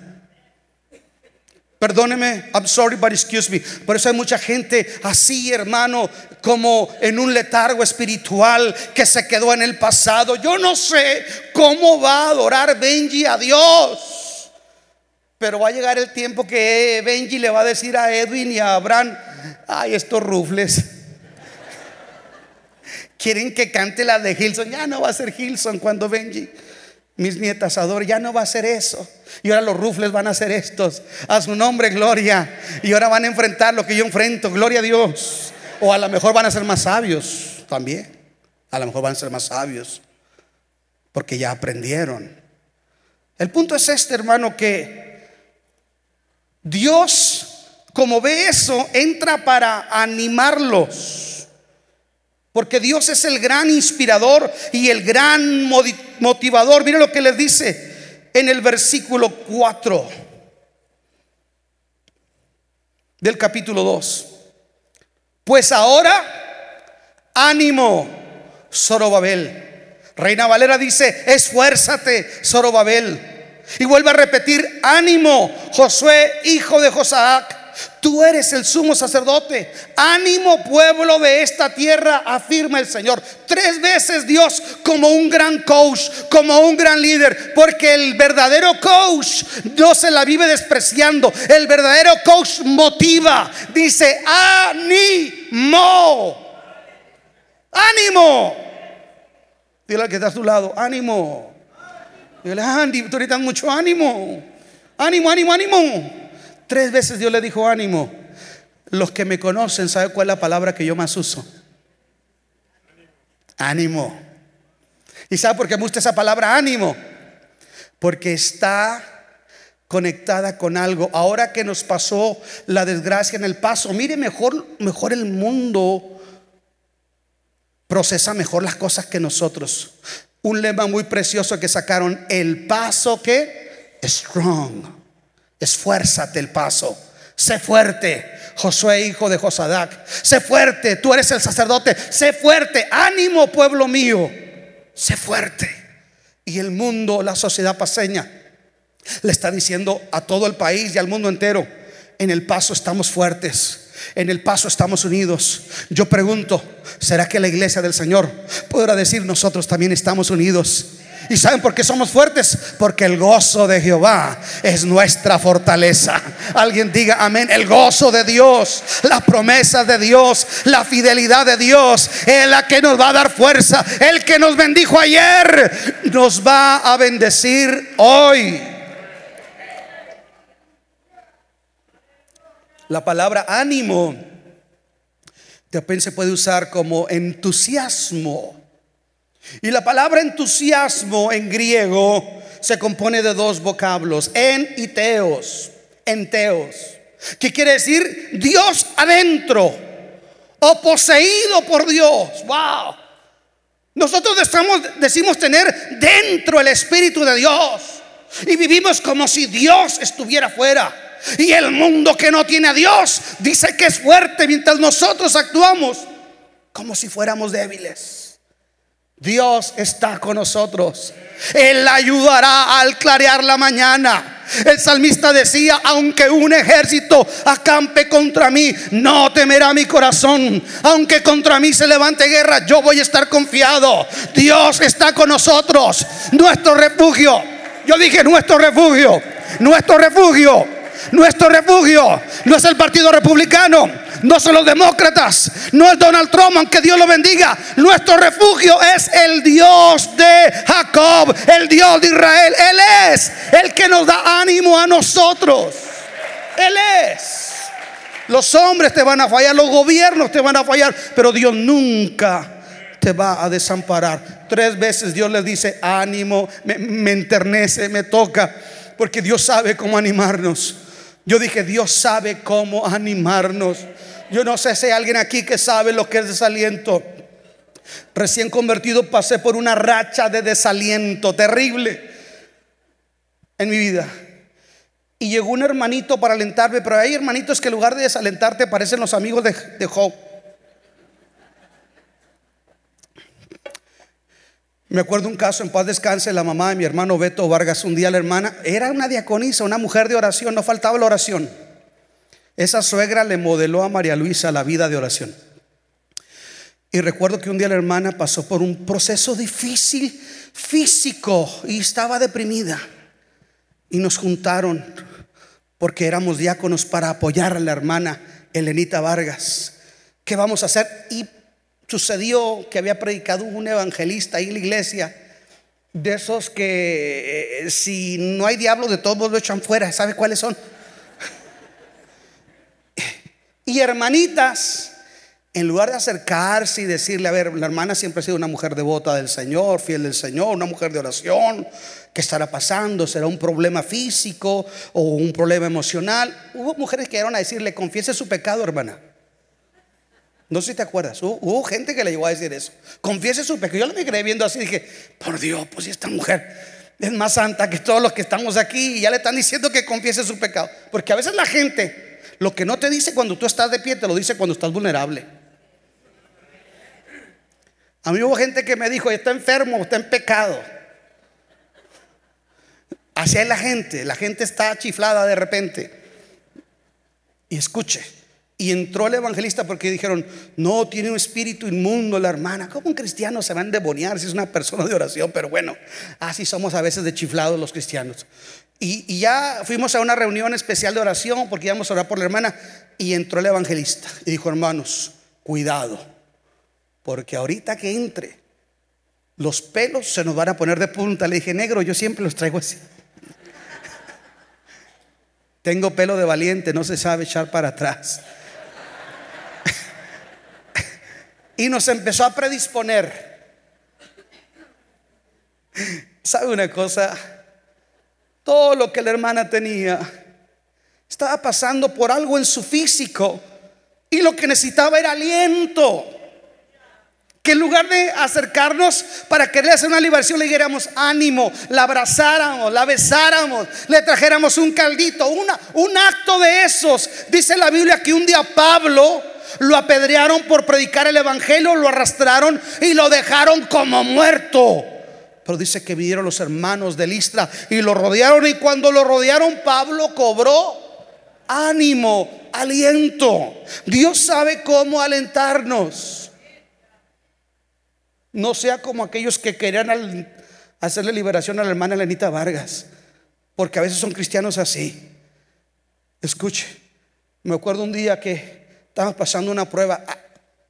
Perdóneme, I'm sorry, but excuse me. Por eso hay mucha gente así, hermano, como en un letargo espiritual que se quedó en el pasado. Yo no sé cómo va a adorar Benji a Dios. Pero va a llegar el tiempo que Benji le va a decir a Edwin y a Abraham, ay, estos rufles. *laughs* Quieren que cante la de Hilson. Ya no va a ser Hilson cuando Benji mis nietas adoran, ya no va a ser eso. Y ahora los rufles van a ser estos. A su nombre, gloria. Y ahora van a enfrentar lo que yo enfrento, gloria a Dios. O a lo mejor van a ser más sabios también. A lo mejor van a ser más sabios. Porque ya aprendieron. El punto es este, hermano, que Dios, como ve eso, entra para animarlos porque Dios es el gran inspirador y el gran motivador. Mire lo que les dice en el versículo 4 del capítulo 2. Pues ahora, ánimo, Zorobabel. Reina Valera dice, esfuérzate, Zorobabel. Y vuelve a repetir, ánimo, Josué, hijo de Josac. Tú eres el sumo sacerdote. Ánimo pueblo de esta tierra, afirma el Señor. Tres veces Dios como un gran coach, como un gran líder. Porque el verdadero coach no se la vive despreciando. El verdadero coach motiva. Dice, ánimo. Ánimo. Dile al que está a tu lado, ánimo. Dile, Andy, tú necesitas mucho ánimo. Ánimo, ánimo, ánimo. Tres veces Dios le dijo ánimo. Los que me conocen saben cuál es la palabra que yo más uso. Ánimo. ¿Y sabe por qué me gusta esa palabra ánimo? Porque está conectada con algo. Ahora que nos pasó la desgracia en el paso, mire mejor, mejor el mundo procesa mejor las cosas que nosotros. Un lema muy precioso que sacaron, el paso que strong, esfuérzate el paso, sé fuerte. Josué, hijo de Josadac, sé fuerte, tú eres el sacerdote, sé fuerte, ánimo pueblo mío, sé fuerte. Y el mundo, la sociedad paseña, le está diciendo a todo el país y al mundo entero, en el paso estamos fuertes. En el paso estamos unidos. Yo pregunto, ¿será que la iglesia del Señor podrá decir nosotros también estamos unidos? ¿Y saben por qué somos fuertes? Porque el gozo de Jehová es nuestra fortaleza. Alguien diga amén. El gozo de Dios, la promesa de Dios, la fidelidad de Dios es la que nos va a dar fuerza. El que nos bendijo ayer nos va a bendecir hoy. La palabra ánimo también se puede usar como entusiasmo. Y la palabra entusiasmo en griego se compone de dos vocablos, en y teos, enteos, que quiere decir Dios adentro o poseído por Dios. Wow. Nosotros decimos tener dentro el Espíritu de Dios y vivimos como si Dios estuviera fuera. Y el mundo que no tiene a Dios dice que es fuerte mientras nosotros actuamos como si fuéramos débiles. Dios está con nosotros. Él ayudará al clarear la mañana. El salmista decía, aunque un ejército acampe contra mí, no temerá mi corazón. Aunque contra mí se levante guerra, yo voy a estar confiado. Dios está con nosotros. Nuestro refugio. Yo dije, nuestro refugio. Nuestro refugio nuestro refugio no es el Partido Republicano, no son los demócratas, no es Donald Trump, aunque Dios lo bendiga. Nuestro refugio es el Dios de Jacob, el Dios de Israel. Él es el que nos da ánimo a nosotros. Él es. Los hombres te van a fallar, los gobiernos te van a fallar, pero Dios nunca te va a desamparar. Tres veces Dios le dice, ánimo, me, me enternece, me toca, porque Dios sabe cómo animarnos. Yo dije, Dios sabe cómo animarnos. Yo no sé si hay alguien aquí que sabe lo que es desaliento. Recién convertido pasé por una racha de desaliento terrible en mi vida. Y llegó un hermanito para alentarme, pero hay hermanitos que en lugar de desalentarte parecen los amigos de, de Job. Me acuerdo un caso, en paz descanse, la mamá de mi hermano Beto Vargas, un día la hermana, era una diaconisa, una mujer de oración, no faltaba la oración. Esa suegra le modeló a María Luisa la vida de oración. Y recuerdo que un día la hermana pasó por un proceso difícil físico y estaba deprimida. Y nos juntaron porque éramos diáconos para apoyar a la hermana Elenita Vargas. ¿Qué vamos a hacer? Y Sucedió que había predicado un evangelista ahí en la iglesia, de esos que eh, si no hay diablo de todos lo echan fuera, ¿sabe cuáles son? Y hermanitas, en lugar de acercarse y decirle, a ver, la hermana siempre ha sido una mujer devota del Señor, fiel del Señor, una mujer de oración, ¿qué estará pasando? ¿Será un problema físico o un problema emocional? Hubo mujeres que llegaron a decirle, confiese su pecado, hermana. No sé si te acuerdas. Hubo, gente que le llegó a decir eso. Confiese su pecado. Yo me quedé viendo así y dije, por Dios, pues esta mujer es más santa que todos los que estamos aquí y ya le están diciendo que confiese su pecado. Porque a veces la gente lo que no te dice cuando tú estás de pie, te lo dice cuando estás vulnerable. A mí hubo gente que me dijo, está enfermo, está en pecado. Así es la gente, la gente está chiflada de repente. Y escuche, y entró el evangelista porque dijeron, no, tiene un espíritu inmundo la hermana. ¿Cómo un cristiano se va a endemoniar si es una persona de oración? Pero bueno, así somos a veces de chiflados los cristianos. Y, ya fuimos a una reunión especial de oración porque íbamos a orar por la hermana. Y entró el evangelista y dijo, hermanos, cuidado, porque ahorita que entre, los pelos se nos van a poner de punta. Le dije, negro, yo siempre los traigo así. *laughs* Tengo pelo de valiente, no se sabe echar para atrás. *laughs* y nos empezó a predisponer. *laughs* ¿Sabe una cosa? Todo lo que la hermana tenía estaba pasando por algo en su físico y lo que necesitaba era aliento. Que en lugar de acercarnos para querer hacer una liberación, le diéramos ánimo, la abrazáramos, la besáramos, le trajéramos un caldito, una, un acto de esos. Dice la Biblia que un día Pablo lo apedrearon por predicar el Evangelio, lo arrastraron y lo dejaron como muerto. Pero dice que vinieron los hermanos de Listra y lo rodearon y cuando lo rodearon Pablo cobró ánimo, aliento. Dios sabe cómo alentarnos. No sea como aquellos que querían hacerle liberación a la hermana Lenita Vargas, porque a veces son cristianos así. Escuche, me acuerdo un día que estábamos pasando una prueba. Ah,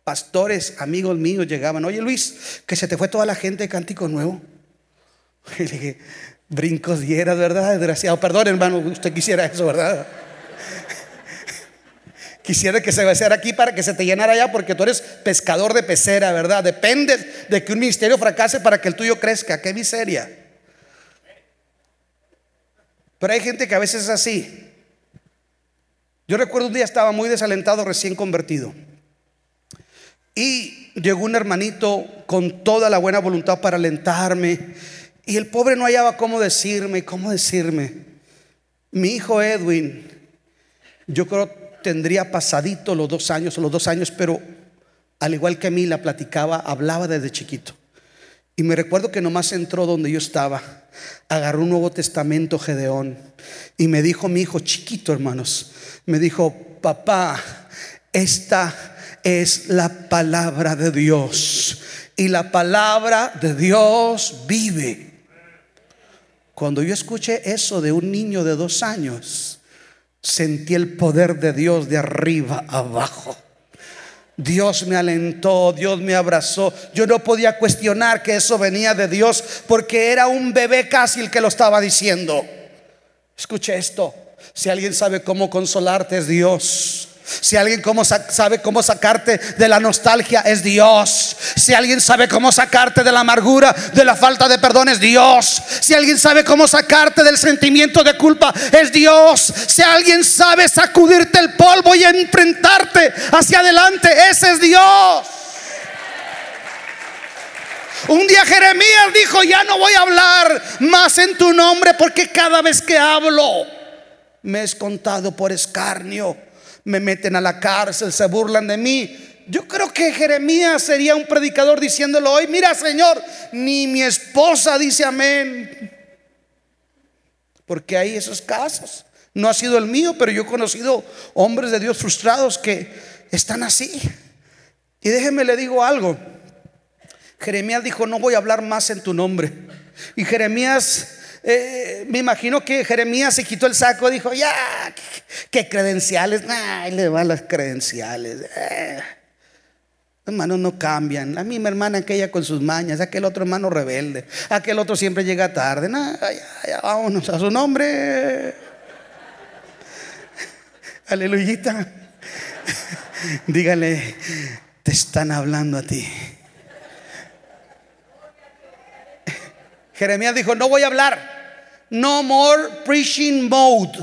pastores, amigos míos llegaban. Oye Luis, que se te fue toda la gente de Cántico Nuevo. Y *laughs* le dije, brincos dieras, ¿verdad? Desgraciado. Perdón, hermano, usted quisiera eso, ¿verdad? *laughs* Quisiera que se beseara aquí para que se te llenara allá porque tú eres pescador de pecera, ¿verdad? Depende de que un ministerio fracase para que el tuyo crezca. Qué miseria. Pero hay gente que a veces es así. Yo recuerdo un día estaba muy desalentado, recién convertido. Y llegó un hermanito con toda la buena voluntad para alentarme. Y el pobre no hallaba cómo decirme, cómo decirme. Mi hijo Edwin, yo creo tendría pasadito los dos años o los dos años, pero al igual que a mí la platicaba, hablaba desde chiquito. Y me recuerdo que nomás entró donde yo estaba, agarró un Nuevo Testamento Gedeón y me dijo mi hijo chiquito, hermanos, me dijo, papá, esta es la palabra de Dios y la palabra de Dios vive. Cuando yo escuché eso de un niño de dos años, Sentí el poder de Dios de arriba abajo. Dios me alentó, Dios me abrazó. Yo no podía cuestionar que eso venía de Dios porque era un bebé casi el que lo estaba diciendo. Escuche esto, si alguien sabe cómo consolarte es Dios. Si alguien sabe cómo sacarte de la nostalgia es Dios. Si alguien sabe cómo sacarte de la amargura, de la falta de perdón es Dios. Si alguien sabe cómo sacarte del sentimiento de culpa es Dios. Si alguien sabe sacudirte el polvo y enfrentarte hacia adelante, ese es Dios. Un día Jeremías dijo, ya no voy a hablar más en tu nombre porque cada vez que hablo me es contado por escarnio me meten a la cárcel, se burlan de mí. Yo creo que Jeremías sería un predicador diciéndolo hoy, mira Señor, ni mi esposa dice amén. Porque hay esos casos. No ha sido el mío, pero yo he conocido hombres de Dios frustrados que están así. Y déjeme le digo algo. Jeremías dijo, no voy a hablar más en tu nombre. Y Jeremías eh, me imagino que Jeremías se quitó el saco y dijo, ya, ¿qué, credenciales? Ay, le van las credenciales. Eh, hermanos no cambian. A mí mi hermana aquella con sus mañas, aquel otro hermano rebelde, aquel otro siempre llega tarde. Nah, vámonos a su nombre. *laughs* Aleluyita. *laughs* Dígale, te están hablando a ti. Jeremías dijo, no voy a hablar. No more preaching mode.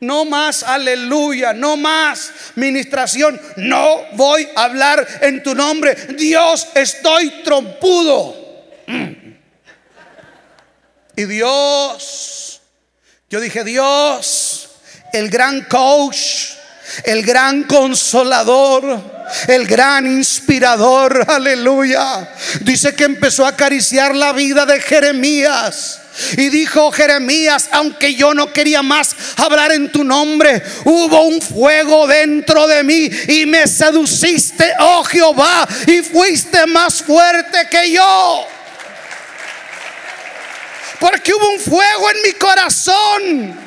No más aleluya, no más ministración. No voy a hablar en tu nombre. Dios, estoy trompudo. Mm. Y Dios, yo dije, Dios, el gran coach, el gran consolador, el gran inspirador, aleluya. Dice que empezó a acariciar la vida de Jeremías. Y dijo Jeremías, aunque yo no quería más hablar en tu nombre, hubo un fuego dentro de mí y me seduciste, oh Jehová, y fuiste más fuerte que yo. Porque hubo un fuego en mi corazón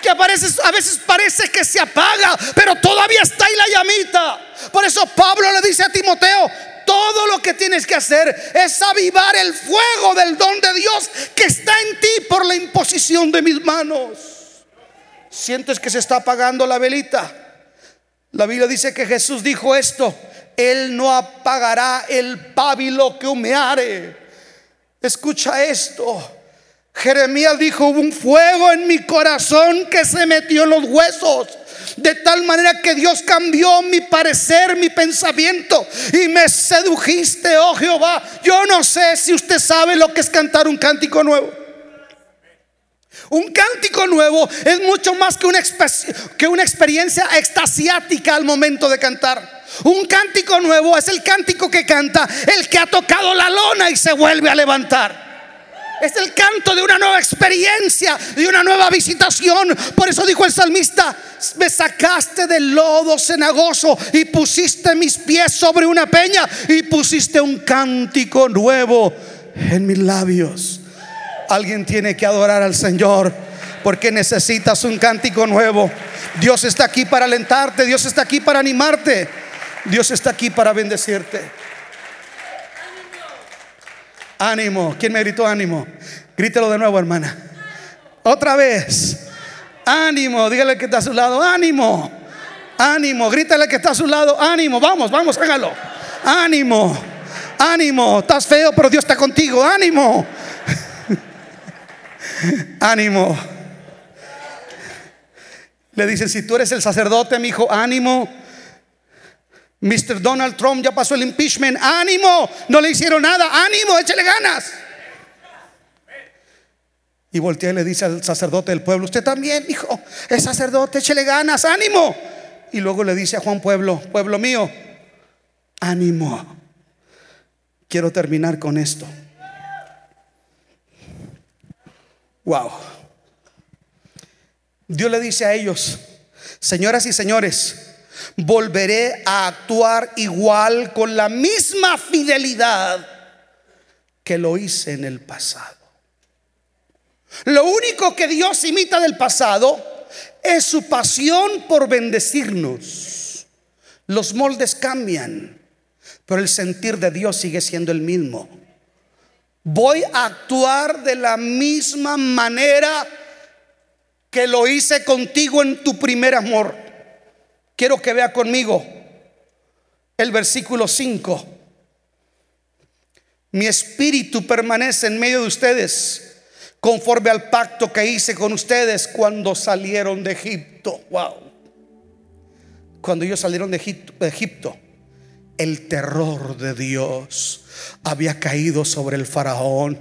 que a veces, a veces parece que se apaga, pero todavía está ahí la llamita. Por eso Pablo le dice a Timoteo, todo lo que tienes que hacer es avivar el fuego del don de Dios que está en ti por la imposición de mis manos. ¿Sientes que se está apagando la velita? La Biblia dice que Jesús dijo esto, Él no apagará el pábilo que humeare Escucha esto. Jeremías dijo, hubo un fuego en mi corazón que se metió en los huesos. De tal manera que Dios cambió mi parecer, mi pensamiento y me sedujiste, oh Jehová. Yo no sé si usted sabe lo que es cantar un cántico nuevo. Un cántico nuevo es mucho más que una, que una experiencia extasiática al momento de cantar. Un cántico nuevo es el cántico que canta el que ha tocado la lona y se vuelve a levantar. Es el canto de una nueva experiencia, de una nueva visitación. Por eso dijo el salmista, me sacaste del lodo cenagoso y pusiste mis pies sobre una peña y pusiste un cántico nuevo en mis labios. Alguien tiene que adorar al Señor porque necesitas un cántico nuevo. Dios está aquí para alentarte, Dios está aquí para animarte, Dios está aquí para bendecirte. Ánimo. ¿Quién me gritó ánimo? Grítelo de nuevo, hermana. Otra vez. Ánimo. Dígale que está a su lado. Ánimo. Ánimo. Grítale que está a su lado. Ánimo. Vamos, vamos, hágalo. Ánimo. Ánimo. Estás feo, pero Dios está contigo. Ánimo. *laughs* Ánimo. Le dicen, si tú eres el sacerdote, mi hijo, ánimo. Mr. Donald Trump ya pasó el impeachment. Ánimo, no le hicieron nada. Ánimo, échale ganas. Y voltea y le dice al sacerdote del pueblo, usted también, hijo, es sacerdote, échale ganas, ánimo. Y luego le dice a Juan Pueblo, pueblo mío, ánimo. Quiero terminar con esto. Wow. Dios le dice a ellos, señoras y señores, volveré a actuar igual con la misma fidelidad que lo hice en el pasado. Lo único que Dios imita del pasado es su pasión por bendecirnos. Los moldes cambian, pero el sentir de Dios sigue siendo el mismo. Voy a actuar de la misma manera que lo hice contigo en tu primer amor. Quiero que vea conmigo el versículo 5. Mi espíritu permanece en medio de ustedes conforme al pacto que hice con ustedes cuando salieron de Egipto. Wow. Cuando ellos salieron de Egipto, de Egipto el terror de Dios había caído sobre el faraón.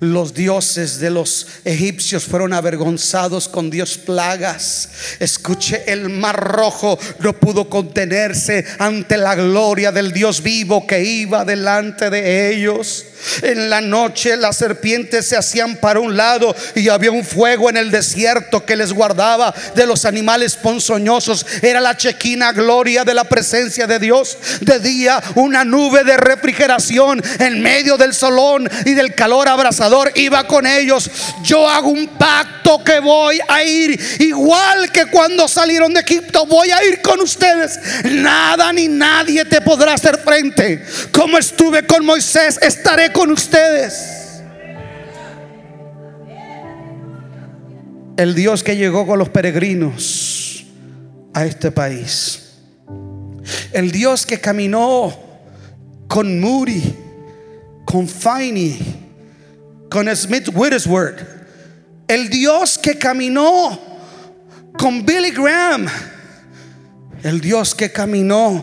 Los dioses de los egipcios fueron avergonzados con Dios plagas. Escuche, el mar rojo no pudo contenerse ante la gloria del Dios vivo que iba delante de ellos. En la noche las serpientes se hacían para un lado y había un fuego en el desierto que les guardaba de los animales ponzoñosos. Era la chequina gloria de la presencia de Dios. De día una nube de refrigeración en medio del solón y del calor abrasador iba con ellos. Yo hago un pacto que voy a ir igual que cuando salieron de Egipto. Voy a ir con ustedes. Nada ni nadie te podrá hacer frente. Como estuve con Moisés, estaré con ustedes. El Dios que llegó con los peregrinos a este país. El Dios que caminó con Moody con Finney, con Smith Wittersworth, el Dios que caminó con Billy Graham, el Dios que caminó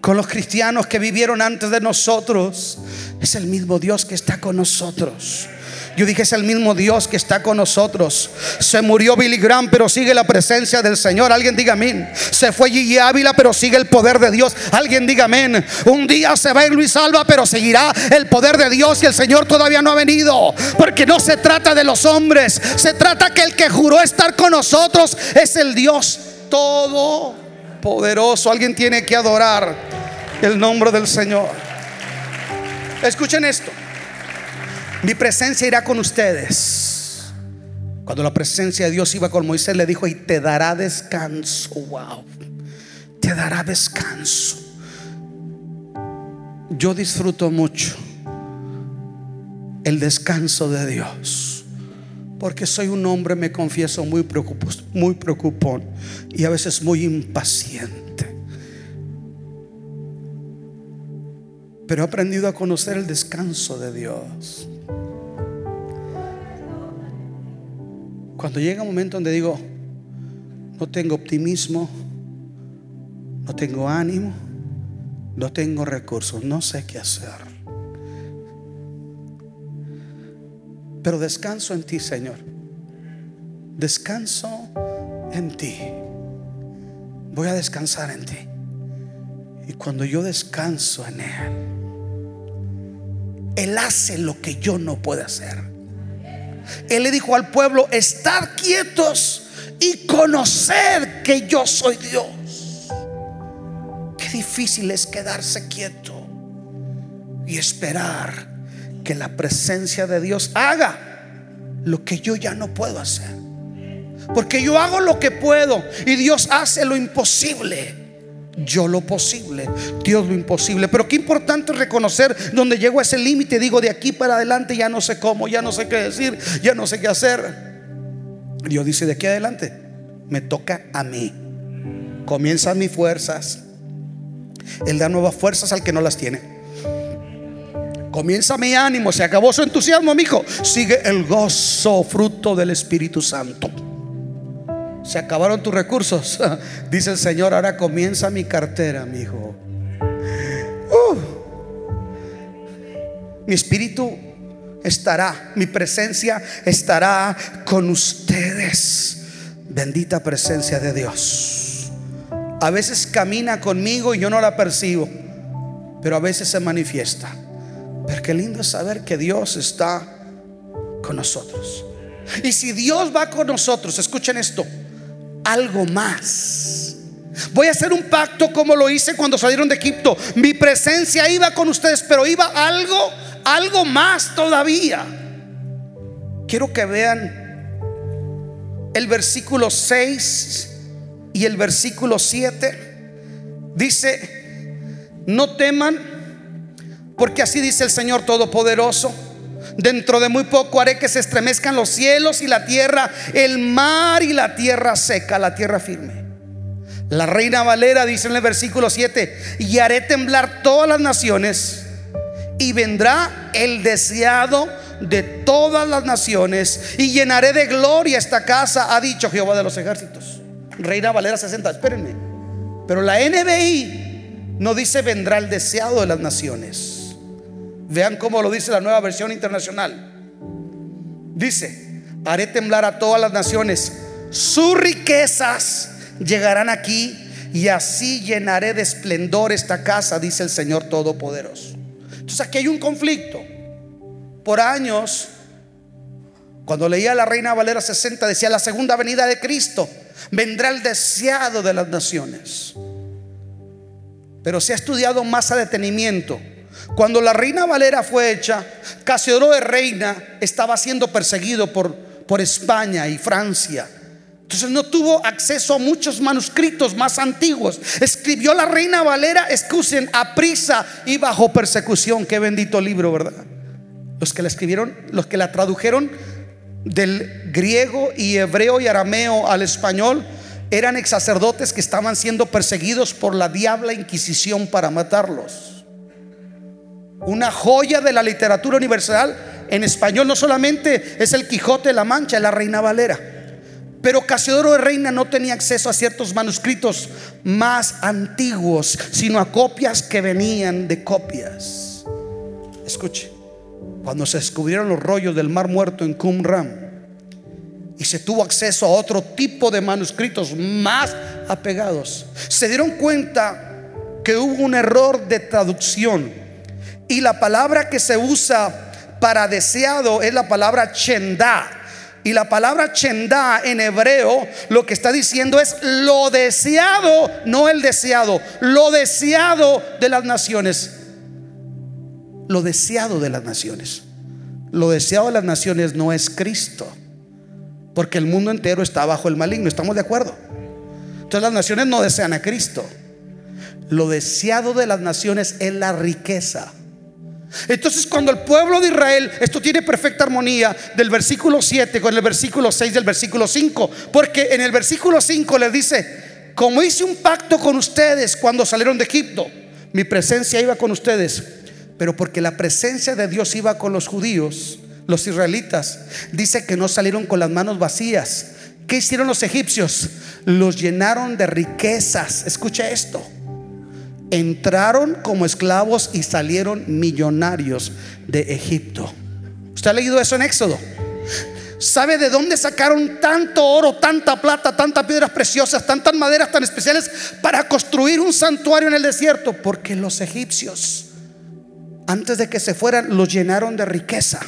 con los cristianos que vivieron antes de nosotros, es el mismo Dios que está con nosotros. Yo dije, es el mismo Dios que está con nosotros. Se murió Billy Graham, pero sigue la presencia del Señor. Alguien diga amén. Se fue Gigi Ávila, pero sigue el poder de Dios. Alguien diga amén. Un día se va a Luis Alba, pero seguirá el poder de Dios y el Señor todavía no ha venido. Porque no se trata de los hombres. Se trata que el que juró estar con nosotros es el Dios todopoderoso. Alguien tiene que adorar el nombre del Señor. Escuchen esto. Mi presencia irá con ustedes. Cuando la presencia de Dios iba con Moisés, le dijo, y te dará descanso. Wow. Te dará descanso. Yo disfruto mucho el descanso de Dios. Porque soy un hombre, me confieso, muy, preocupón, muy y a veces muy impaciente. Pero he aprendido a conocer el descanso de Dios. Cuando llega un momento donde digo, no tengo optimismo, no tengo ánimo, no tengo recursos, no sé qué hacer. Pero descanso en ti, Señor. Descanso en ti. Voy a descansar en ti. Y cuando yo descanso en Él, Él hace lo que yo no puedo hacer. Él le dijo al pueblo, estar quietos y conocer que yo soy Dios. Qué difícil es quedarse quieto y esperar que la presencia de Dios haga lo que yo ya no puedo hacer. Porque yo hago lo que puedo y Dios hace lo imposible. Yo lo posible, Dios lo imposible. Pero qué importante reconocer donde llego a ese límite. Digo, de aquí para adelante ya no sé cómo, ya no sé qué decir, ya no sé qué hacer. Dios dice, de aquí adelante me toca a mí. Comienzan mis fuerzas. Él da nuevas fuerzas al que no las tiene. Comienza mi ánimo, se acabó su entusiasmo, mi hijo. Sigue el gozo, fruto del Espíritu Santo. Se acabaron tus recursos. *laughs* Dice el Señor, ahora comienza mi cartera, mi hijo. Mi espíritu estará, mi presencia estará con ustedes. Bendita presencia de Dios. A veces camina conmigo y yo no la percibo, pero a veces se manifiesta. Pero qué lindo es saber que Dios está con nosotros. Y si Dios va con nosotros, escuchen esto, algo más. Voy a hacer un pacto como lo hice cuando salieron de Egipto. Mi presencia iba con ustedes, pero iba algo, algo más todavía. Quiero que vean el versículo 6 y el versículo 7. Dice, no teman porque así dice el Señor Todopoderoso. Dentro de muy poco haré que se estremezcan los cielos y la tierra, el mar y la tierra seca, la tierra firme. La reina Valera dice en el versículo 7, y haré temblar todas las naciones y vendrá el deseado de todas las naciones y llenaré de gloria esta casa, ha dicho Jehová de los ejércitos. Reina Valera 60, espérenme. Pero la NBI no dice vendrá el deseado de las naciones. Vean cómo lo dice la nueva versión internacional. Dice, haré temblar a todas las naciones, sus riquezas llegarán aquí y así llenaré de esplendor esta casa, dice el Señor Todopoderoso. Entonces aquí hay un conflicto. Por años, cuando leía la Reina Valera 60, decía, la segunda venida de Cristo vendrá el deseado de las naciones. Pero se ha estudiado más a detenimiento cuando la reina Valera fue hecha, Casiodoro de Reina estaba siendo perseguido por, por España y Francia. Entonces no tuvo acceso a muchos manuscritos más antiguos. Escribió la reina Valera, excusen, a prisa y bajo persecución. Qué bendito libro, ¿verdad? Los que la escribieron, los que la tradujeron del griego y hebreo y arameo al español, eran ex sacerdotes que estaban siendo perseguidos por la diabla Inquisición para matarlos una joya de la literatura universal. En español no solamente es el Quijote de la Mancha, es la Reina Valera. Pero Casiodoro de Reina no tenía acceso a ciertos manuscritos más antiguos, sino a copias que venían de copias. Escuche, cuando se descubrieron los rollos del Mar Muerto en Qumran y se tuvo acceso a otro tipo de manuscritos más apegados, se dieron cuenta que hubo un error de traducción y la palabra que se usa para deseado es la palabra chenda. Y la palabra chenda en hebreo lo que está diciendo es lo deseado, no el deseado, lo deseado de las naciones. Lo deseado de las naciones. Lo deseado de las naciones no es Cristo, porque el mundo entero está bajo el maligno, ¿estamos de acuerdo? Entonces las naciones no desean a Cristo. Lo deseado de las naciones es la riqueza. Entonces cuando el pueblo de Israel, esto tiene perfecta armonía del versículo 7 con el versículo 6 del versículo 5, porque en el versículo 5 les dice, como hice un pacto con ustedes cuando salieron de Egipto, mi presencia iba con ustedes, Pero porque la presencia de Dios iba con los judíos, los israelitas, dice que no salieron con las manos vacías. ¿Qué hicieron los egipcios? Los llenaron de riquezas. Escucha esto. Entraron como esclavos y salieron millonarios de Egipto. ¿Usted ha leído eso en Éxodo? ¿Sabe de dónde sacaron tanto oro, tanta plata, tantas piedras preciosas, tantas maderas tan especiales para construir un santuario en el desierto? Porque los egipcios, antes de que se fueran, los llenaron de riqueza.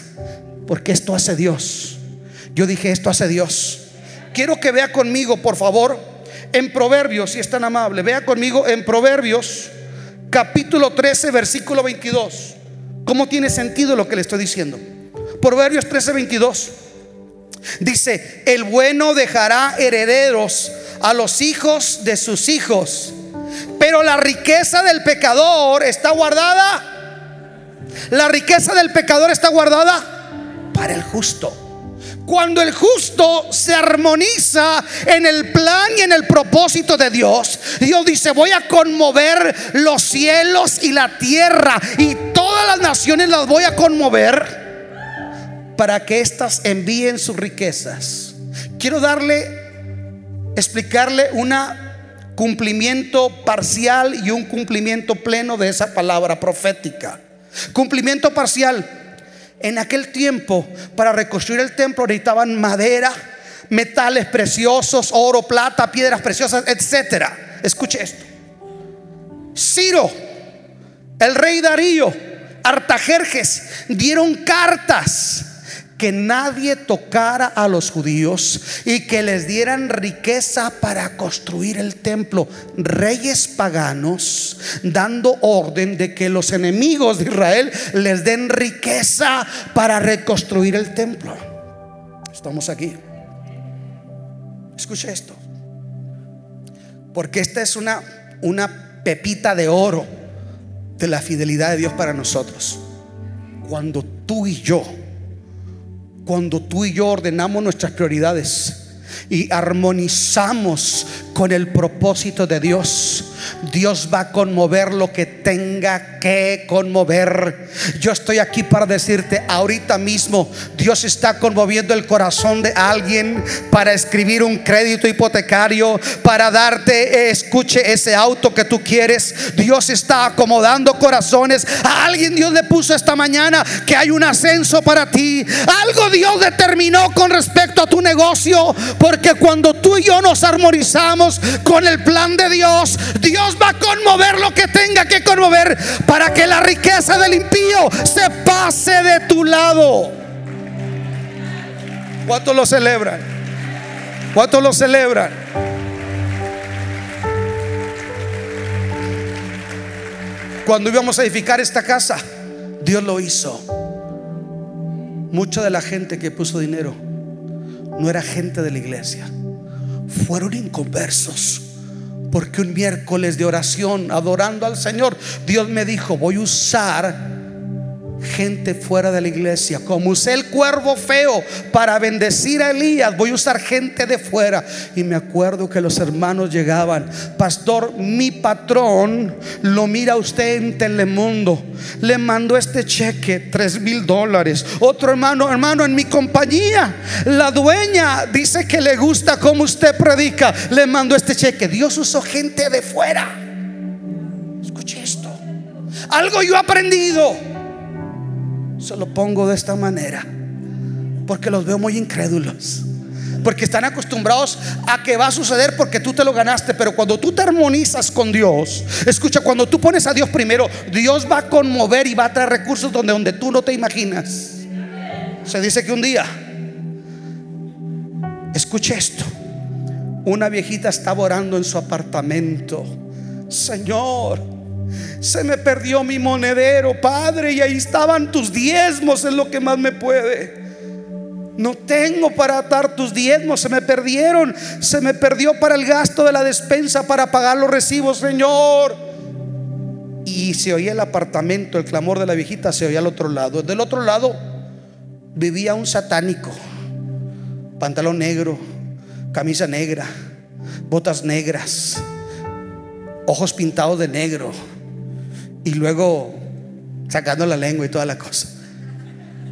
Porque esto hace Dios. Yo dije, esto hace Dios. Quiero que vea conmigo, por favor, en Proverbios, si es tan amable, vea conmigo en Proverbios, capítulo 13, versículo 22. ¿Cómo tiene sentido lo que le estoy diciendo? Proverbios 13, 22. Dice, el bueno dejará herederos a los hijos de sus hijos, pero la riqueza del pecador está guardada. La riqueza del pecador está guardada para el justo. Cuando el justo se armoniza en el plan y en el propósito de Dios, Dios dice, voy a conmover los cielos y la tierra y todas las naciones las voy a conmover para que éstas envíen sus riquezas. Quiero darle, explicarle un cumplimiento parcial y un cumplimiento pleno de esa palabra profética. Cumplimiento parcial. En aquel tiempo, para reconstruir el templo necesitaban madera, metales preciosos, oro, plata, piedras preciosas, etcétera. Escuche esto. Ciro, el rey Darío, Artajerjes dieron cartas que nadie tocara a los judíos y que les dieran riqueza para construir el templo. Reyes paganos dando orden de que los enemigos de Israel les den riqueza para reconstruir el templo. Estamos aquí. Escucha esto. Porque esta es una, una pepita de oro de la fidelidad de Dios para nosotros. Cuando tú y yo cuando tú y yo ordenamos nuestras prioridades y armonizamos con el propósito de Dios, Dios va a conmover lo que tenga que conmover. Yo estoy aquí para decirte, ahorita mismo Dios está conmoviendo el corazón de alguien para escribir un crédito hipotecario, para darte, eh, escuche ese auto que tú quieres. Dios está acomodando corazones. A alguien Dios le puso esta mañana que hay un ascenso para ti. Algo Dios determinó con respecto a tu negocio, porque cuando tú y yo nos armonizamos con el plan de Dios, Dios va a conmover lo que tenga que conmover para que la riqueza del impío se pase de tu lado. ¿Cuántos lo celebran? ¿Cuántos lo celebran? Cuando íbamos a edificar esta casa, Dios lo hizo. Mucha de la gente que puso dinero no era gente de la iglesia, fueron inconversos porque un miércoles de oración, adorando al Señor, Dios me dijo, voy a usar gente fuera de la iglesia. Como usé el cuervo feo para bendecir a Elías, voy a usar gente de fuera. Y me acuerdo que los hermanos llegaban, pastor, mi patrón lo mira usted en Telemundo. Le mandó este cheque, tres mil dólares. Otro hermano, hermano, en mi compañía, la dueña dice que le gusta como usted predica. Le mandó este cheque. Dios usó gente de fuera. Escuche esto. Algo yo he aprendido se lo pongo de esta manera. Porque los veo muy incrédulos. Porque están acostumbrados a que va a suceder porque tú te lo ganaste. Pero cuando tú te armonizas con Dios, escucha, cuando tú pones a Dios primero, Dios va a conmover y va a traer recursos donde, donde tú no te imaginas. Se dice que un día, escuche esto, una viejita estaba orando en su apartamento. Señor, se me perdió mi monedero, Padre, y ahí estaban tus diezmos, es lo que más me puede. No tengo para atar tus diezmos, se me perdieron, se me perdió para el gasto de la despensa, para pagar los recibos, Señor. Y se oía el apartamento, el clamor de la viejita se oía al otro lado. Del otro lado vivía un satánico, pantalón negro, camisa negra, botas negras, ojos pintados de negro y luego sacando la lengua y toda la cosa.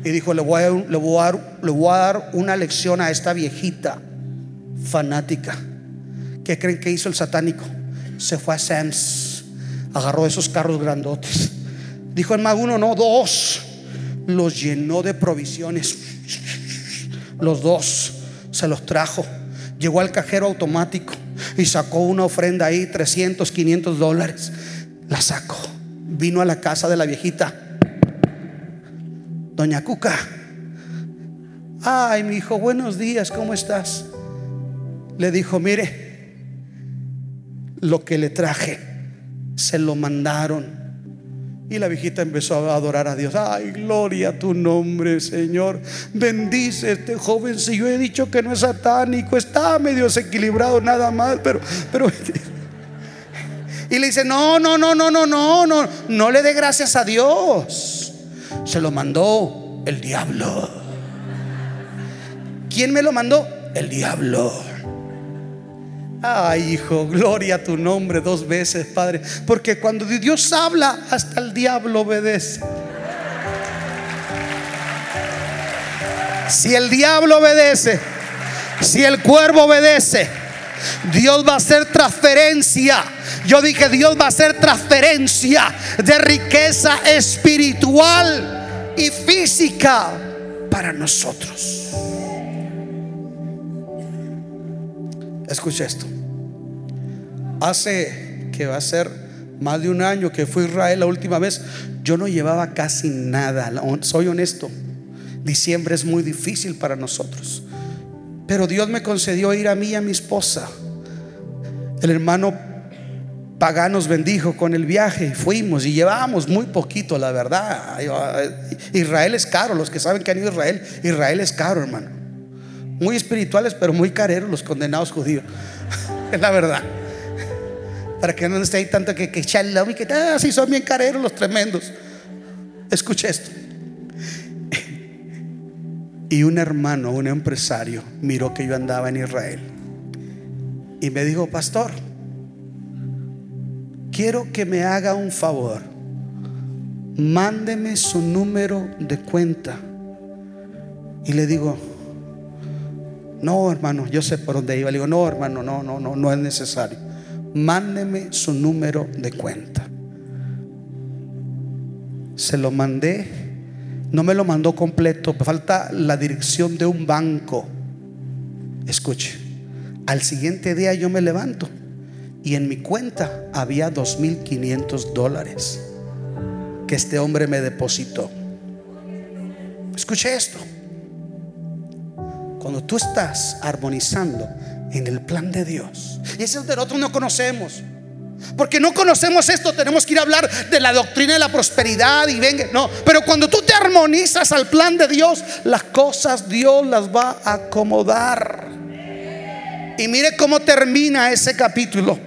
Y dijo, le voy, a, dar, le voy a dar una lección a esta viejita fanática. ¿Qué creen que hizo el satánico? Se fue a Sam's, agarró esos carros grandotes. Dijo en más uno, no, dos. Los llenó de provisiones. Los dos se los trajo. Llegó al cajero automático y sacó una ofrenda ahí, 300, 500 dólares. La sacó. Vino a la casa de la viejita. Doña Cuca. Ay, mi hijo, buenos días, ¿cómo estás? Le dijo, mire, lo que le traje, se lo mandaron. Y la viejita empezó a adorar a Dios. Ay, gloria a tu nombre, Señor. Bendice este joven. Si yo he dicho que no es satánico, está medio desequilibrado nada más, pero, pero. Y le dice: No, no, no, no, no, no, no, no le dé gracias a Dios. Se lo mandó el diablo. ¿Quién me lo mandó? El diablo. Ay, hijo, gloria a tu nombre dos veces, Padre. Porque cuando Dios habla, hasta el diablo obedece. Si el diablo obedece, si el cuervo obedece, Dios va a hacer transferencia. Yo dije, Dios va a hacer transferencia de riqueza espiritual y física para nosotros. Escucha esto. Hace que va a ser más de un año que fui a Israel la última vez, yo no llevaba casi nada. Soy honesto. Diciembre es muy difícil para nosotros. Pero Dios me concedió ir a mí y a mi esposa. El hermano Pagán nos bendijo con el viaje. Fuimos y llevábamos muy poquito, la verdad. Israel es caro. Los que saben que han ido a Israel, Israel es caro, hermano. Muy espirituales, pero muy careros los condenados judíos. *laughs* es la verdad. Para que no esté ahí tanto que, que y que ah, sí son bien careros los tremendos. Escuche esto. Y un hermano, un empresario, miró que yo andaba en Israel. Y me dijo, pastor, quiero que me haga un favor. Mándeme su número de cuenta. Y le digo, no, hermano, yo sé por dónde iba. Le digo, no, hermano, no, no, no, no es necesario. Mándeme su número de cuenta. Se lo mandé. No me lo mandó completo. Falta la dirección de un banco. Escuche. Al siguiente día yo me levanto y en mi cuenta había 2.500 dólares que este hombre me depositó. Escuche esto. Cuando tú estás armonizando en el plan de Dios, y ese es de nosotros no conocemos. Porque no conocemos esto, tenemos que ir a hablar de la doctrina de la prosperidad y venga, no, pero cuando tú te armonizas al plan de Dios, las cosas Dios las va a acomodar. Y mire cómo termina ese capítulo.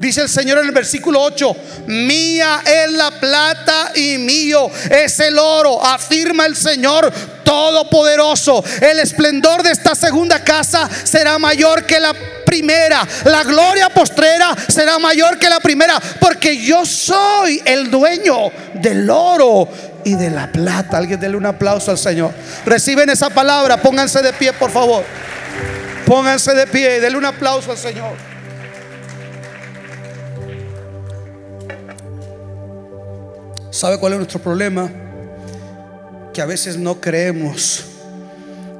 Dice el Señor en el versículo 8, mía es la plata y mío es el oro, afirma el Señor Todopoderoso. El esplendor de esta segunda casa será mayor que la primera. La gloria postrera será mayor que la primera, porque yo soy el dueño del oro y de la plata. Alguien dele un aplauso al Señor. Reciben esa palabra, pónganse de pie, por favor. Pónganse de pie denle un aplauso al Señor. ¿Sabe cuál es nuestro problema? Que a veces no creemos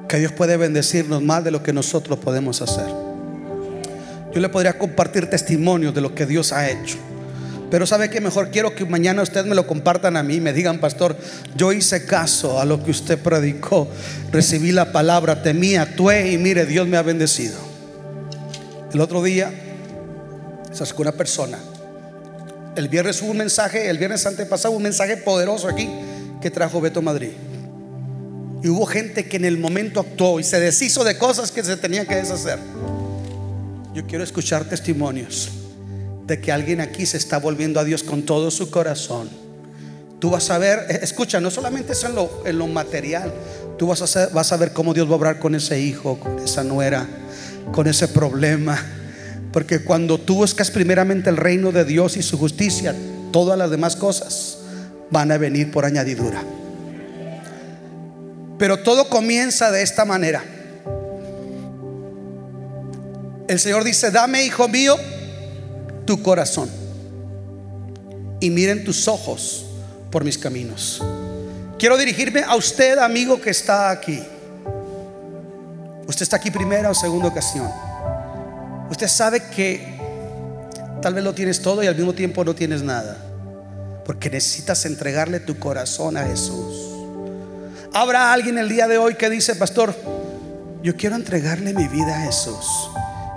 que Dios puede bendecirnos más de lo que nosotros podemos hacer. Yo le podría compartir testimonios de lo que Dios ha hecho. Pero sabe que mejor quiero que mañana ustedes me lo compartan a mí, me digan, pastor, yo hice caso a lo que usted predicó, recibí la palabra, temí, actué y mire, Dios me ha bendecido. El otro día se una persona el viernes hubo un mensaje, el viernes antepasado un mensaje poderoso aquí que trajo Beto Madrid. Y hubo gente que en el momento actuó y se deshizo de cosas que se tenían que deshacer. Yo quiero escuchar testimonios de que alguien aquí se está volviendo a Dios con todo su corazón. Tú vas a ver, eh, escucha, no solamente es en lo, en lo material, tú vas a, vas a ver cómo Dios va a obrar con ese hijo, con esa nuera, con ese problema porque cuando tú buscas primeramente el reino de Dios y su justicia, todas las demás cosas van a venir por añadidura. Pero todo comienza de esta manera. El Señor dice, dame, hijo mío, tu corazón. Y miren tus ojos por mis caminos. Quiero dirigirme a usted, amigo que está aquí. Usted está aquí primera o segunda ocasión. Usted sabe que tal vez lo tienes todo y al mismo tiempo no tienes nada. Porque necesitas entregarle tu corazón a Jesús. Habrá alguien el día de hoy que dice, pastor, yo quiero entregarle mi vida a Jesús.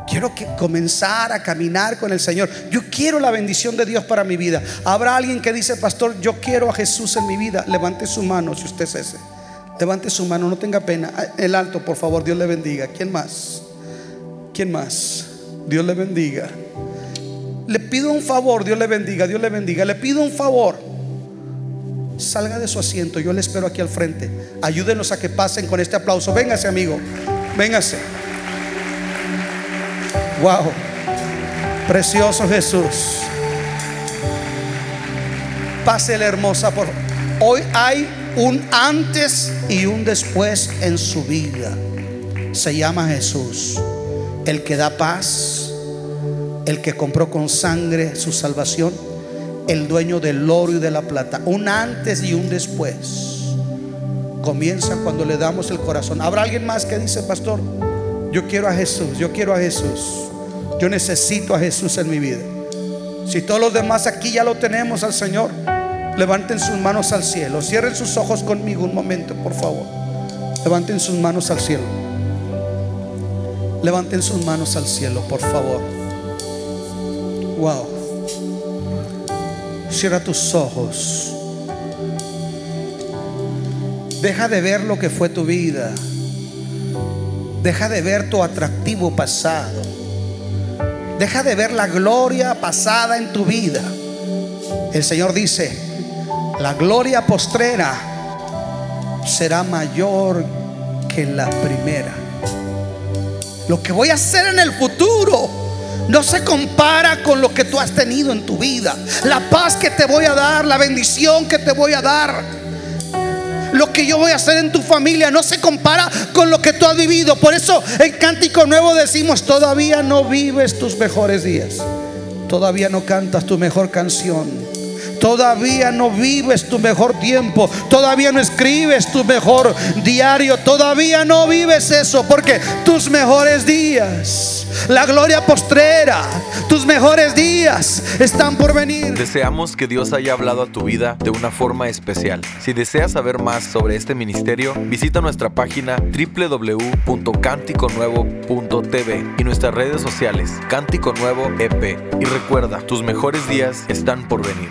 Quiero que comenzar a caminar con el Señor. Yo quiero la bendición de Dios para mi vida. Habrá alguien que dice, pastor, yo quiero a Jesús en mi vida. Levante su mano si usted es ese. Levante su mano, no tenga pena. El alto, por favor, Dios le bendiga. ¿Quién más? ¿Quién más? Dios le bendiga. Le pido un favor, Dios le bendiga, Dios le bendiga. Le pido un favor. Salga de su asiento, yo le espero aquí al frente. Ayúdenos a que pasen con este aplauso. Véngase, amigo. Véngase. Wow. Precioso Jesús. Pásele hermosa por Hoy hay un antes y un después en su vida. Se llama Jesús, el que da paz, el que compró con sangre su salvación, el dueño del oro y de la plata. Un antes y un después. Comienza cuando le damos el corazón. ¿Habrá alguien más que dice, pastor? Yo quiero a Jesús, yo quiero a Jesús. Yo necesito a Jesús en mi vida. Si todos los demás aquí ya lo tenemos al Señor, levanten sus manos al cielo. Cierren sus ojos conmigo un momento, por favor. Levanten sus manos al cielo. Levanten sus manos al cielo, por favor. Wow. Cierra tus ojos. Deja de ver lo que fue tu vida. Deja de ver tu atractivo pasado. Deja de ver la gloria pasada en tu vida. El Señor dice, la gloria postrera será mayor que la primera. Lo que voy a hacer en el futuro no se compara con lo que tú has tenido en tu vida. La paz que te voy a dar, la bendición que te voy a dar. Lo que yo voy a hacer en tu familia no se compara con lo que tú has vivido. Por eso en Cántico Nuevo decimos, todavía no vives tus mejores días. Todavía no cantas tu mejor canción. Todavía no vives tu mejor tiempo. Todavía no escribes tu mejor diario. Todavía no vives eso. Porque tus mejores días, la gloria postrera, tus mejores días están por venir. Deseamos que Dios haya hablado a tu vida de una forma especial. Si deseas saber más sobre este ministerio, visita nuestra página www.canticonuevo.tv y nuestras redes sociales Cántico Nuevo EP. Y recuerda, tus mejores días están por venir.